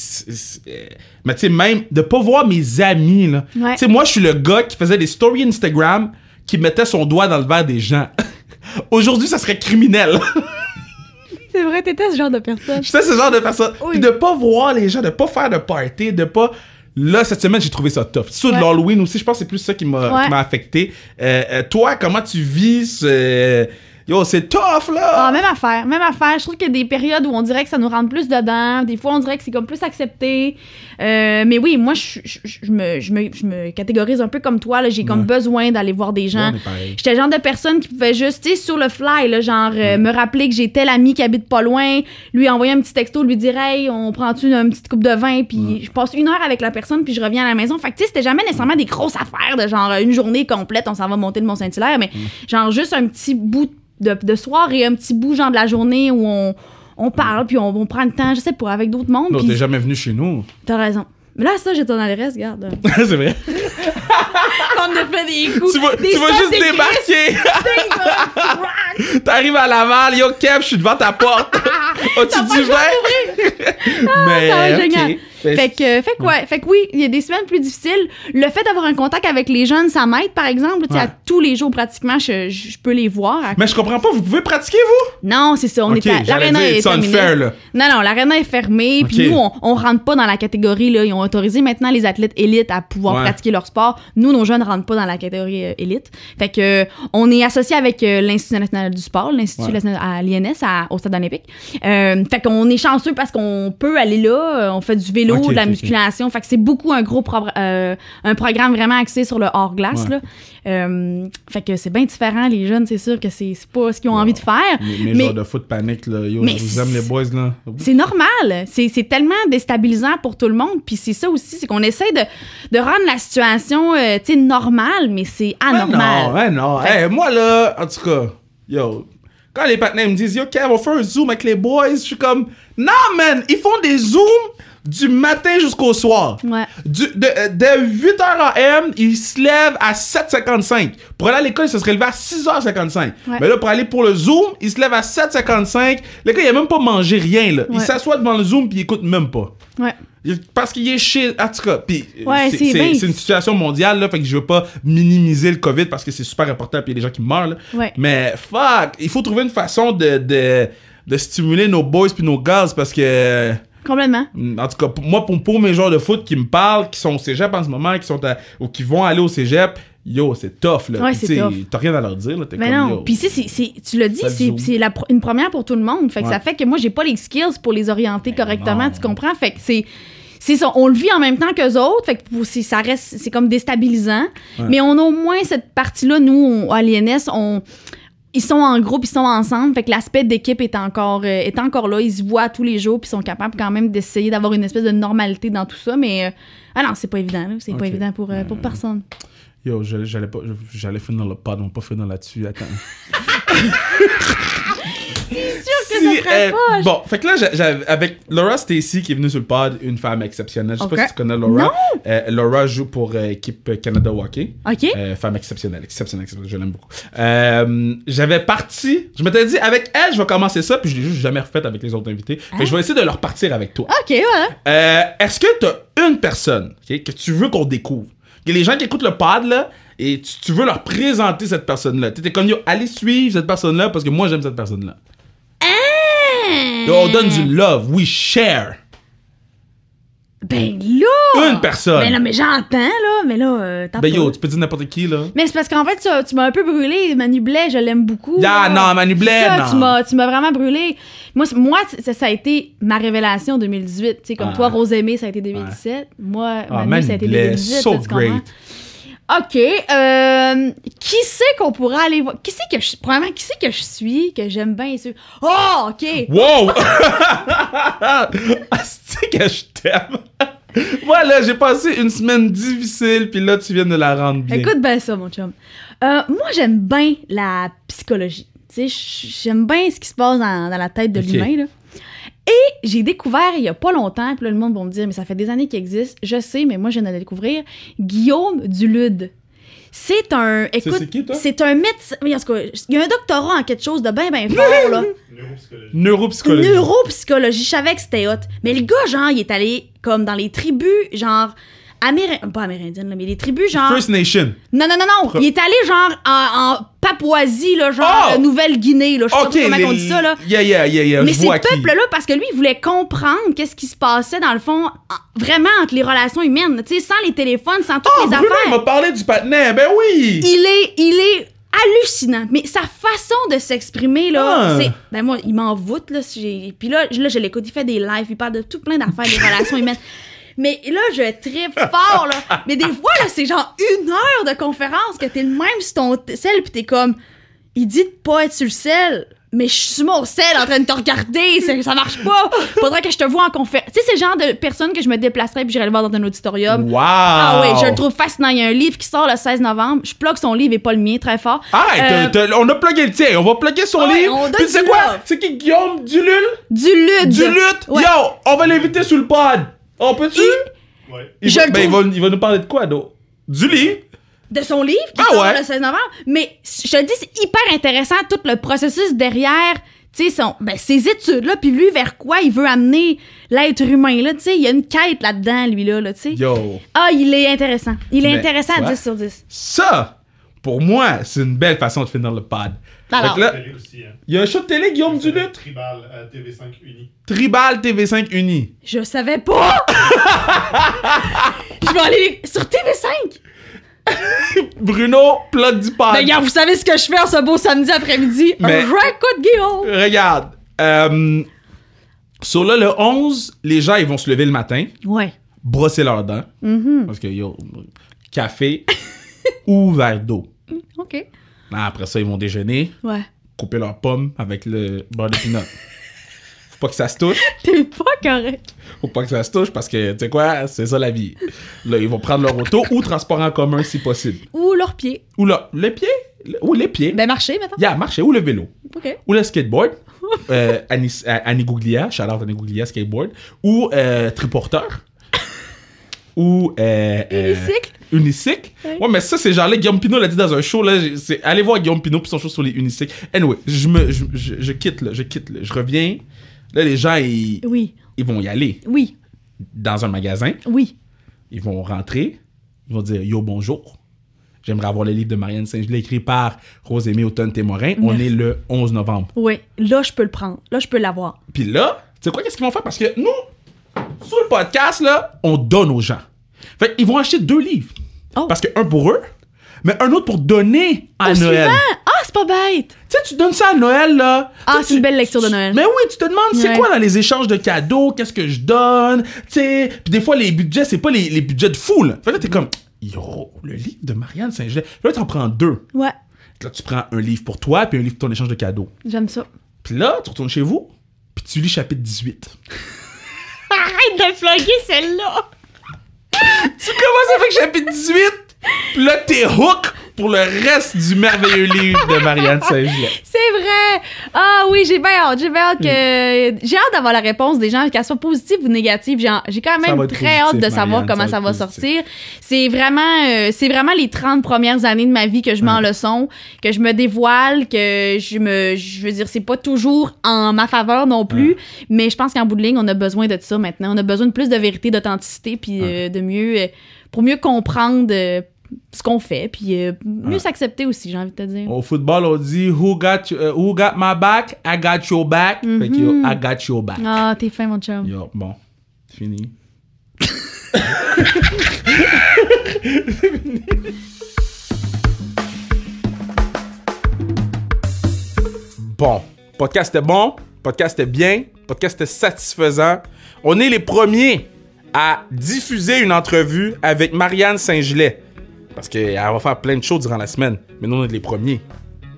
euh, mais tu sais même de pas voir mes amis là. Ouais. Tu sais moi je suis le gars qui faisait des stories Instagram qui mettait son doigt dans le verre des gens. Aujourd'hui, ça serait criminel. C'est vrai, t'étais ce genre de personne. J'étais ce genre de personne. Oui. Puis de pas voir les gens, de pas faire de party, de pas. Là, cette semaine, j'ai trouvé ça tough. Sur Ouais. l'Halloween aussi, je pense que c'est plus ça qui m'a Ouais. affecté. Euh, euh, toi, comment tu vis ce. Yo, c'est tough, là! Ah, même affaire, même affaire. Je trouve qu'il y a des périodes où on dirait que ça nous rentre plus dedans. Des fois, on dirait que c'est comme plus accepté. Euh, mais oui, moi, je, je, je me, je, me, je me catégorise un peu comme toi. J'ai comme Ouais. besoin d'aller voir des gens. Ouais. J'étais le genre de personne qui pouvait juste, tu sais, sur le fly, là, genre, euh, me rappeler que j'ai tel ami qui habite pas loin, lui envoyer un petit texto, lui dire, hey, on prend-tu une, une petite coupe de vin, puis je passe une heure avec la personne, puis je reviens à la maison. Fait que, tu sais, c'était jamais nécessairement des grosses affaires de genre une journée complète, on s'en va monter le Mont-Saint-Hilaire, mais genre juste un petit bout de, de soir et un petit bout, genre, de la journée où on, on parle, puis on, on prend le temps, je sais pas, avec d'autres mondes, Non, t'es jamais venu chez nous. t'as raison. Mais là, ça, j'ai ton adresse, regarde. c'est vrai. on a fait des coups. tu vas, des tu vas juste débarquer. T'arrives à Laval, yo Kev, je suis devant ta porte. As-tu du vin? Mais ça va ok. génial. Fait que, fait que ouais, fait que oui, il y a des semaines plus difficiles. Le fait d'avoir un contact avec les jeunes, ça m'aide, par exemple. Tu sais, Ouais. à tous les jours, pratiquement, je, je peux les voir. Mais je comprends pas, vous pouvez pratiquer, vous? Non, c'est ça, on Ok, est l'aréna est unfair, là. Non, non, l'aréna est fermée. Puis nous, on, on rentre pas dans la catégorie. Là. Ils ont autorisé maintenant les athlètes élites à pouvoir Ouais. pratiquer leur sport. Nous, nos jeunes rentrent pas dans la catégorie euh, élite. Fait que euh, on est associé avec euh, l'Institut national du sport, l'Institut national à l'INS, à- au Stade olympique. Euh, fait qu'on est chanceux parce qu'on peut aller là. On fait du vélo, Ok, de la ok, ok. musculation. Fait que c'est beaucoup un gros euh, un programme vraiment axé sur le hors-glace. Ouais. là. Euh, fait que c'est bien différent. Les jeunes, c'est sûr que c'est pas ce qu'ils ont envie de faire. Mes Mais- genres de foot panique, là. Yo, Mais je vous aime, les boys, là. C'est normal. C'est c'est tellement déstabilisant pour tout le monde. Puis c'est ça aussi, c'est qu'on essaie de, de rendre la situation, euh, tu sais, normale, mais c'est non, anormal. ouais, non. Hey, moi, là, en tout cas, yo, quand les partenaires me disent, yo, Kev, on fait un zoom avec les boys, je suis comme, non, man, ils font des zooms du matin jusqu'au soir. Ouais. Du, de, euh, de 8h AM, ils se lèvent à 7h55. Pour aller à l'école, ils se seraient levés à 6h55. Ouais. Mais là, pour aller pour le Zoom, ils se lèvent à 7h55. Le gars, il a même pas mangé rien, là. Il Ouais. s'assoit devant le Zoom puis il écoute même pas. Ouais. Il- Parce qu'il est chez. En tout cas, puis Ouais, c'est- une situation mondiale, là, fait que je veux pas minimiser le COVID parce que c'est super important, puis il y a des gens qui meurent, là. Ouais. Mais fuck, il faut trouver une façon de, de, de stimuler nos boys puis nos gaz parce que. Complètement. En tout cas, moi, pour, pour mes joueurs de foot qui me parlent, qui sont au cégep en ce moment, qui sont à- ou qui vont aller au cégep, yo, c'est tough, là. Ouais, c'est. T'as rien à leur dire, là. T'es Mais comme, non. Puis c'est- tu l'as dit, c'est, pr- une première pour tout le monde. Fait que Ouais. ça fait que moi, j'ai pas les skills pour les orienter Mais correctement, non. tu comprends? Fait que c'est. C'est ça, on le vit en même temps qu'eux autres, fait que ça reste, c'est comme déstabilisant. Ouais. Mais on a au moins cette partie-là, nous, on- à l'INS, on, ils sont en groupe, ils sont ensemble, fait que l'aspect d'équipe est encore, euh, est encore là. Ils se voient tous les jours, puis ils sont capables quand même d'essayer d'avoir une espèce de normalité dans tout ça. Mais euh, ah non, c'est pas évident, c'est Ok. pas évident pour, euh, pour personne. Yo, j'allais j'allais pas, j'allais finir le pod, on va pas finir là-dessus. Attends. euh, pas. Bon, fait que là, j'avais- avec Laura Stacy qui est venue sur le pod, une femme exceptionnelle. Je sais pas si tu connais Laura. Euh, Laura joue pour euh, équipe Canada Hockey. Ok. Euh, femme exceptionnelle, exceptionnelle, exceptionnelle, je l'aime beaucoup. J'avais parti, je m'étais dit, avec elle, je vais commencer ça, puis je l'ai juste jamais refait avec les autres invités. Fait que je vais essayer de leur partir avec toi. Ok. Euh, Est-ce que t'as une personne que tu veux qu'on découvre? Que les gens qui écoutent le pod, là, et tu, tu veux leur présenter cette personne-là. T'étais comme, yo, allez suivre cette personne-là parce que moi, j'aime cette personne-là. Yo, on donne du love, we share. Ben là! Une personne. Ben là, mais j'entends, là, mais là, euh, t'as Ben yo, tu peux dire n'importe qui, là. Mais c'est parce qu'en fait, tu, tu m'as un peu brûlé. Manu Blais, je l'aime beaucoup. Ah, là. non, Manu Blais, Ça, non. Tu m'as, tu m'as vraiment brûlé. Moi, moi ça, ça a été ma révélation 2018. Tu sais, comme Ah. toi, Rosemée, ça a été 2017. Moi, Ah, Manu, ça a été Blais, 2018. so là, tu comprends? OK. euh, qui c'est qu'on pourrait aller voir? Qui c'est que je... Premièrement, qui c'est que je suis, que j'aime bien? sûr? Oh, OK. Wow! C'est que je t'aime. Voilà, j'ai passé une semaine difficile, puis là, tu viens de la rendre bien. Écoute bien ça, mon chum. Euh, moi, j'aime bien la psychologie. Tu sais, j'aime bien ce qui se passe dans, dans la tête de l'humain, là. Et j'ai découvert il y a pas longtemps, puis là, le monde va me dire, mais ça fait des années qu'il existe. Je sais, mais moi, je viens de le découvrir. Guillaume Dulude. C'est un. Écoute, c'est un médecin. il y a un doctorat en quelque chose de bien, bien fort, là. Neuropsychologie. Neuropsychologie, je savais que c'était hot. Mais le gars, genre, il est allé comme dans les tribus, genre, amérindiennes, pas amérindiennes, là, mais les tribus, genre. First Nation. Non, non, non, non. Il est allé, genre, en, en Papouasie, là, genre, Oh! Nouvelle-Guinée, là. Je sais Ok, pas comment les... on dit ça, là. Yeah, yeah, yeah, yeah. Mais ces vois qui. peuples-là, parce que lui, il voulait comprendre qu'est-ce qui se passait, dans le fond, en- vraiment entre les relations humaines, tu sais, sans les téléphones, sans toutes Oh, les Bruno, il affaires. m'a parlé du patinet. Ben oui! Il est, il est hallucinant. Mais sa façon de s'exprimer, là, Ah. c'est. Ben, moi, il m'en voûte, là. si Puis là, là, je l'écoute, il fait des lives, il parle de tout plein d'affaires, des relations humaines. Mais là, je tripe fort, là. Mais des fois, là, c'est genre une heure de conférence que t'es le même sur ton sel, pis t'es comme. Il dit de pas être sur le sel. Mais je suis sur mon sel en train de te regarder, ça, ça marche pas. Faudrait que je te vois en conférence. Tu sais, c'est le genre de personne que je me déplacerais puis j'irais le voir dans un auditorium. Wow! Ah oui, je le trouve fascinant. Il y a un livre qui sort le 16 novembre. Je plug son livre et pas le mien, très fort. Arrête, Euh, t'as- t'as- on a plugué le tien, on va plugger son Ouais, livre. Puis tu sais du quoi? C'est qui? Guillaume Duluth? Du lutte. Du lutte? Ouais. Yo, on va l'inviter sur le pod. On peut-tu? Ouais. Il, va, ben, il, va, trouve- il va nous parler de quoi, donc? Du livre? De son livre qui Ah sort ouais. le 16 novembre. Mais je te dis, c'est hyper intéressant tout le processus derrière tu sais, son, ben, ses études-là, puis lui, vers quoi il veut amener l'être humain, là, tu sais, il y a une quête là-dedans, lui-là, là, tu sais. Yo. Ah, il est intéressant. Il est Mais, intéressant à vois? 10 sur 10. Ça, pour moi, c'est une belle façon de finir le pod. Alors. Là, hein. il y a un show de télé, Guillaume Duluth. Tribal euh, TV5 Uni. Tribal TV5 Uni. Je savais pas! je vais aller sur TV5! Bruno, plug du pod. Ben, gars, vous savez ce que je fais en ce beau samedi après-midi? Mais- Un vrai coup de Guillaume! Regarde. Euh, sur là, le 11, les gens, ils vont se lever le matin, Ouais. brosser leurs dents. Mhm. Parce que, yo, café ou verre d'eau. OK. Après ça, ils vont déjeuner, Ouais. couper leurs pommes avec le beurre de pinot. Faut pas que ça se touche. T'es pas correct. Faut pas que ça se touche parce que, tu sais quoi, c'est ça la vie. Là, ils vont prendre leur auto ou transport en commun si possible. Ou leurs pieds. Ou là, le pied, le- ou les pieds. Ben, marcher, maintenant. Yeah, marcher ou le vélo. OK. Ou le skateboard. euh, Annie, euh, Annie Gouglia, shout out Annie Gouglia, skateboard. Ou euh, triporteur. ou. Euh, euh. Unicycle. Ouais. Mais ça, c'est genre là, Guillaume Pinot l'a dit dans un show. Là, c'est, allez voir Guillaume Pinot puis son show sur les unicycles. Anyway, je, me, je, je, je quitte là, je quitte là. Je reviens. Là, les gens, ils, Oui. ils vont y aller Oui. dans un magasin. Oui. Ils vont rentrer. Ils vont dire Yo, bonjour. J'aimerais avoir le livre de Marianne Saint-Gelais écrit par Rosémie Automne-Témorin. On est le 11 novembre. Oui. Là, je peux le prendre. Là, je peux l'avoir. Puis là, tu sais quoi, qu'est-ce qu'ils vont faire? Parce que nous, sur le podcast, là, on donne aux gens. Fait qu'ils vont acheter deux livres. Oh. Parce que un pour eux, mais un autre pour donner à Au Noël. suivant! Ah, c'est pas bête! Tu sais, tu donnes ça à Noël, là. Ah, c'est une belle lecture de Noël. Mais oui, tu te demandes, c'est Ouais. quoi dans les échanges de cadeaux? Qu'est-ce que je donne? Tu sais, puis des fois, les budgets, c'est pas les, les budgets de fou, là. Fait que là, t'es comme, yo, le livre de Marianne Saint-Gelais. Là, t'en prends deux. Ouais. Là, tu prends un livre pour toi, puis un livre pour ton échange de cadeaux. J'aime ça. Puis là, tu retournes chez vous, puis tu lis chapitre 18. Arrête de floguer celle-là! Tu commences avec chapitre 18, puis là, t'es hook pour le reste du merveilleux livre de Marianne Saint-Gelais. C'est vrai! Ah oui, j'ai bien hâte. J'ai bien hâte que. J'ai hâte d'avoir la réponse des gens, qu'elle soit positive ou négative. J'ai quand même très hâte de savoir Marianne, comment ça va sortir. C'est vraiment, euh, c'est vraiment les 30 premières années de ma vie que je mets en leçon, que je me dévoile, que je me. Je veux dire, c'est pas toujours en ma faveur non plus, mais je pense qu'en bout de ligne, on a besoin de ça maintenant. On a besoin de plus de vérité, d'authenticité, puis euh, de mieux. euh, pour mieux comprendre. Ce qu'on fait, puis euh, mieux Ouais. s'accepter aussi, j'ai envie de te dire. Au football, on dit who got, euh, who got my back? I got your back. Fait que yo, Mhm. I got your back. Ah, t'es fin, mon chum. Yo, bon, c'est fini. bon, podcast était bon, podcast était bien, podcast était satisfaisant. On est les premiers à diffuser une entrevue avec Marianne Saint-Gelais. Parce qu'elle va faire plein de choses durant la semaine. Mais nous, on est les premiers.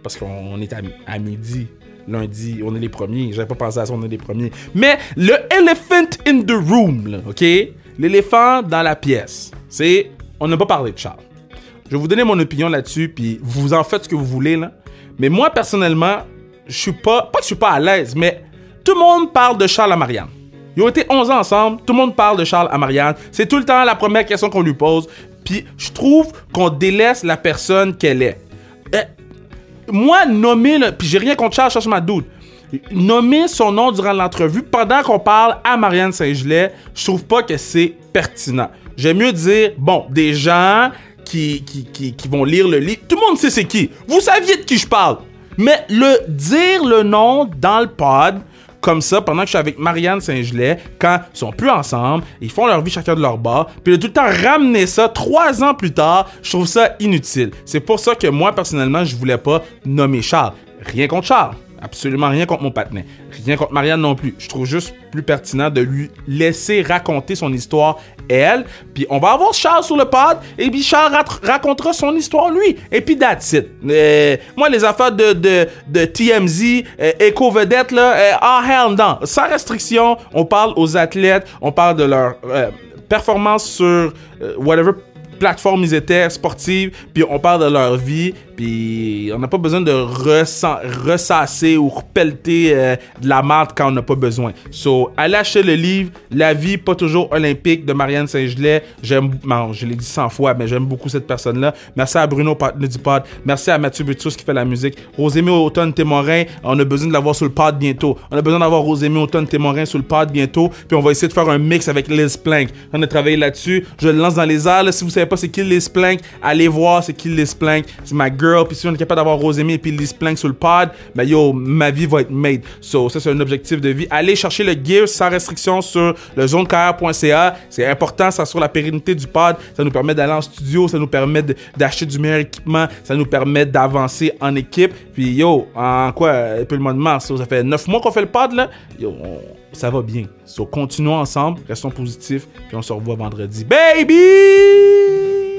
Parce qu'on est à, à midi, lundi, on est les premiers. J'avais pas pensé à ça, on est les premiers. Mais le elephant in the room, OK? L'éléphant dans la pièce, c'est... On n'a pas parlé de Charles. Je vais vous donner mon opinion là-dessus, puis vous en faites ce que vous voulez, là. Mais moi, personnellement, je suis pas... Pas que je suis pas à l'aise, mais tout le monde parle de Charles à Marianne. Ils ont été 11 ans ensemble, tout le monde parle de Charles à Marianne. C'est tout le temps la première question qu'on lui pose. Puis je trouve qu'on délaisse la personne qu'elle est. Euh, moi, nommer, le, puis j'ai rien contre Charles, cherche ma doute. Nommer son nom durant l'entrevue pendant qu'on parle à Marianne Saint-Gelais, je trouve pas que c'est pertinent. J'aime mieux dire, bon, des gens qui, qui, qui, qui vont lire le livre. Tout le monde sait c'est qui. Vous saviez de qui je parle. Mais le dire le nom dans le pod, comme ça, pendant que je suis avec Marianne Saint-Gelais, quand ils sont plus ensemble, ils font leur vie chacun de leur bord, puis de tout le temps ramener ça trois ans plus tard, je trouve ça inutile. C'est pour ça que moi, personnellement, je voulais pas nommer Charles. Rien contre Charles. Absolument rien contre mon patinet. Rien contre Marianne non plus. Je trouve juste plus pertinent de lui laisser raconter son histoire, elle. Puis on va avoir Charles sur le pod, et puis Charles racontera son histoire lui. Et puis that's it. Euh, moi, les affaires de, de, TMZ, euh, éco-vedette, là, euh, ah hell non. Sans restriction, on parle aux athlètes, on parle de leur euh, performance sur whatever plateforme ils étaient, sportive, puis on parle de leur vie, Puis on n'a pas besoin de ressa- ressasser ou repelleter euh, de la merde quand on n'a pas besoin. So, allez acheter le livre La vie pas toujours olympique de Marianne Saint-Gelais. J'aime, je l'ai dit 100 fois, mais j'aime beaucoup cette personne-là. Merci à Bruno partenaire du pod. Merci à Mathieu Butus qui fait la musique. Rosémie Automne Témorin, on a besoin de l'avoir sur le pod bientôt. On a besoin d'avoir Rosémie Automne Témorin sur le pod bientôt. Puis on va essayer de faire un mix avec Liz Plank. On a travaillé là-dessus. Je lance dans les airs. Si vous savez pas c'est qui Liz Plank, allez voir c'est qui Liz Plank. C'est ma. Puis si on est capable d'avoir Rosémie et puis Liz Plank sur le pod, ben yo, ma vie va être made. So, ça c'est un objectif de vie. Allez chercher le gear sans restriction sur le zonecarrière.ca. C'est important, ça sur la pérennité du pod. Ça nous permet d'aller en studio, ça nous permet d'acheter du meilleur équipement, ça nous permet d'avancer en équipe. Puis yo, en quoi, depuis le mois de mars, ça fait 9 mois qu'on fait le pod là? Yo, ça va bien. So, continuons ensemble, restons positifs, puis on se revoit vendredi. Baby!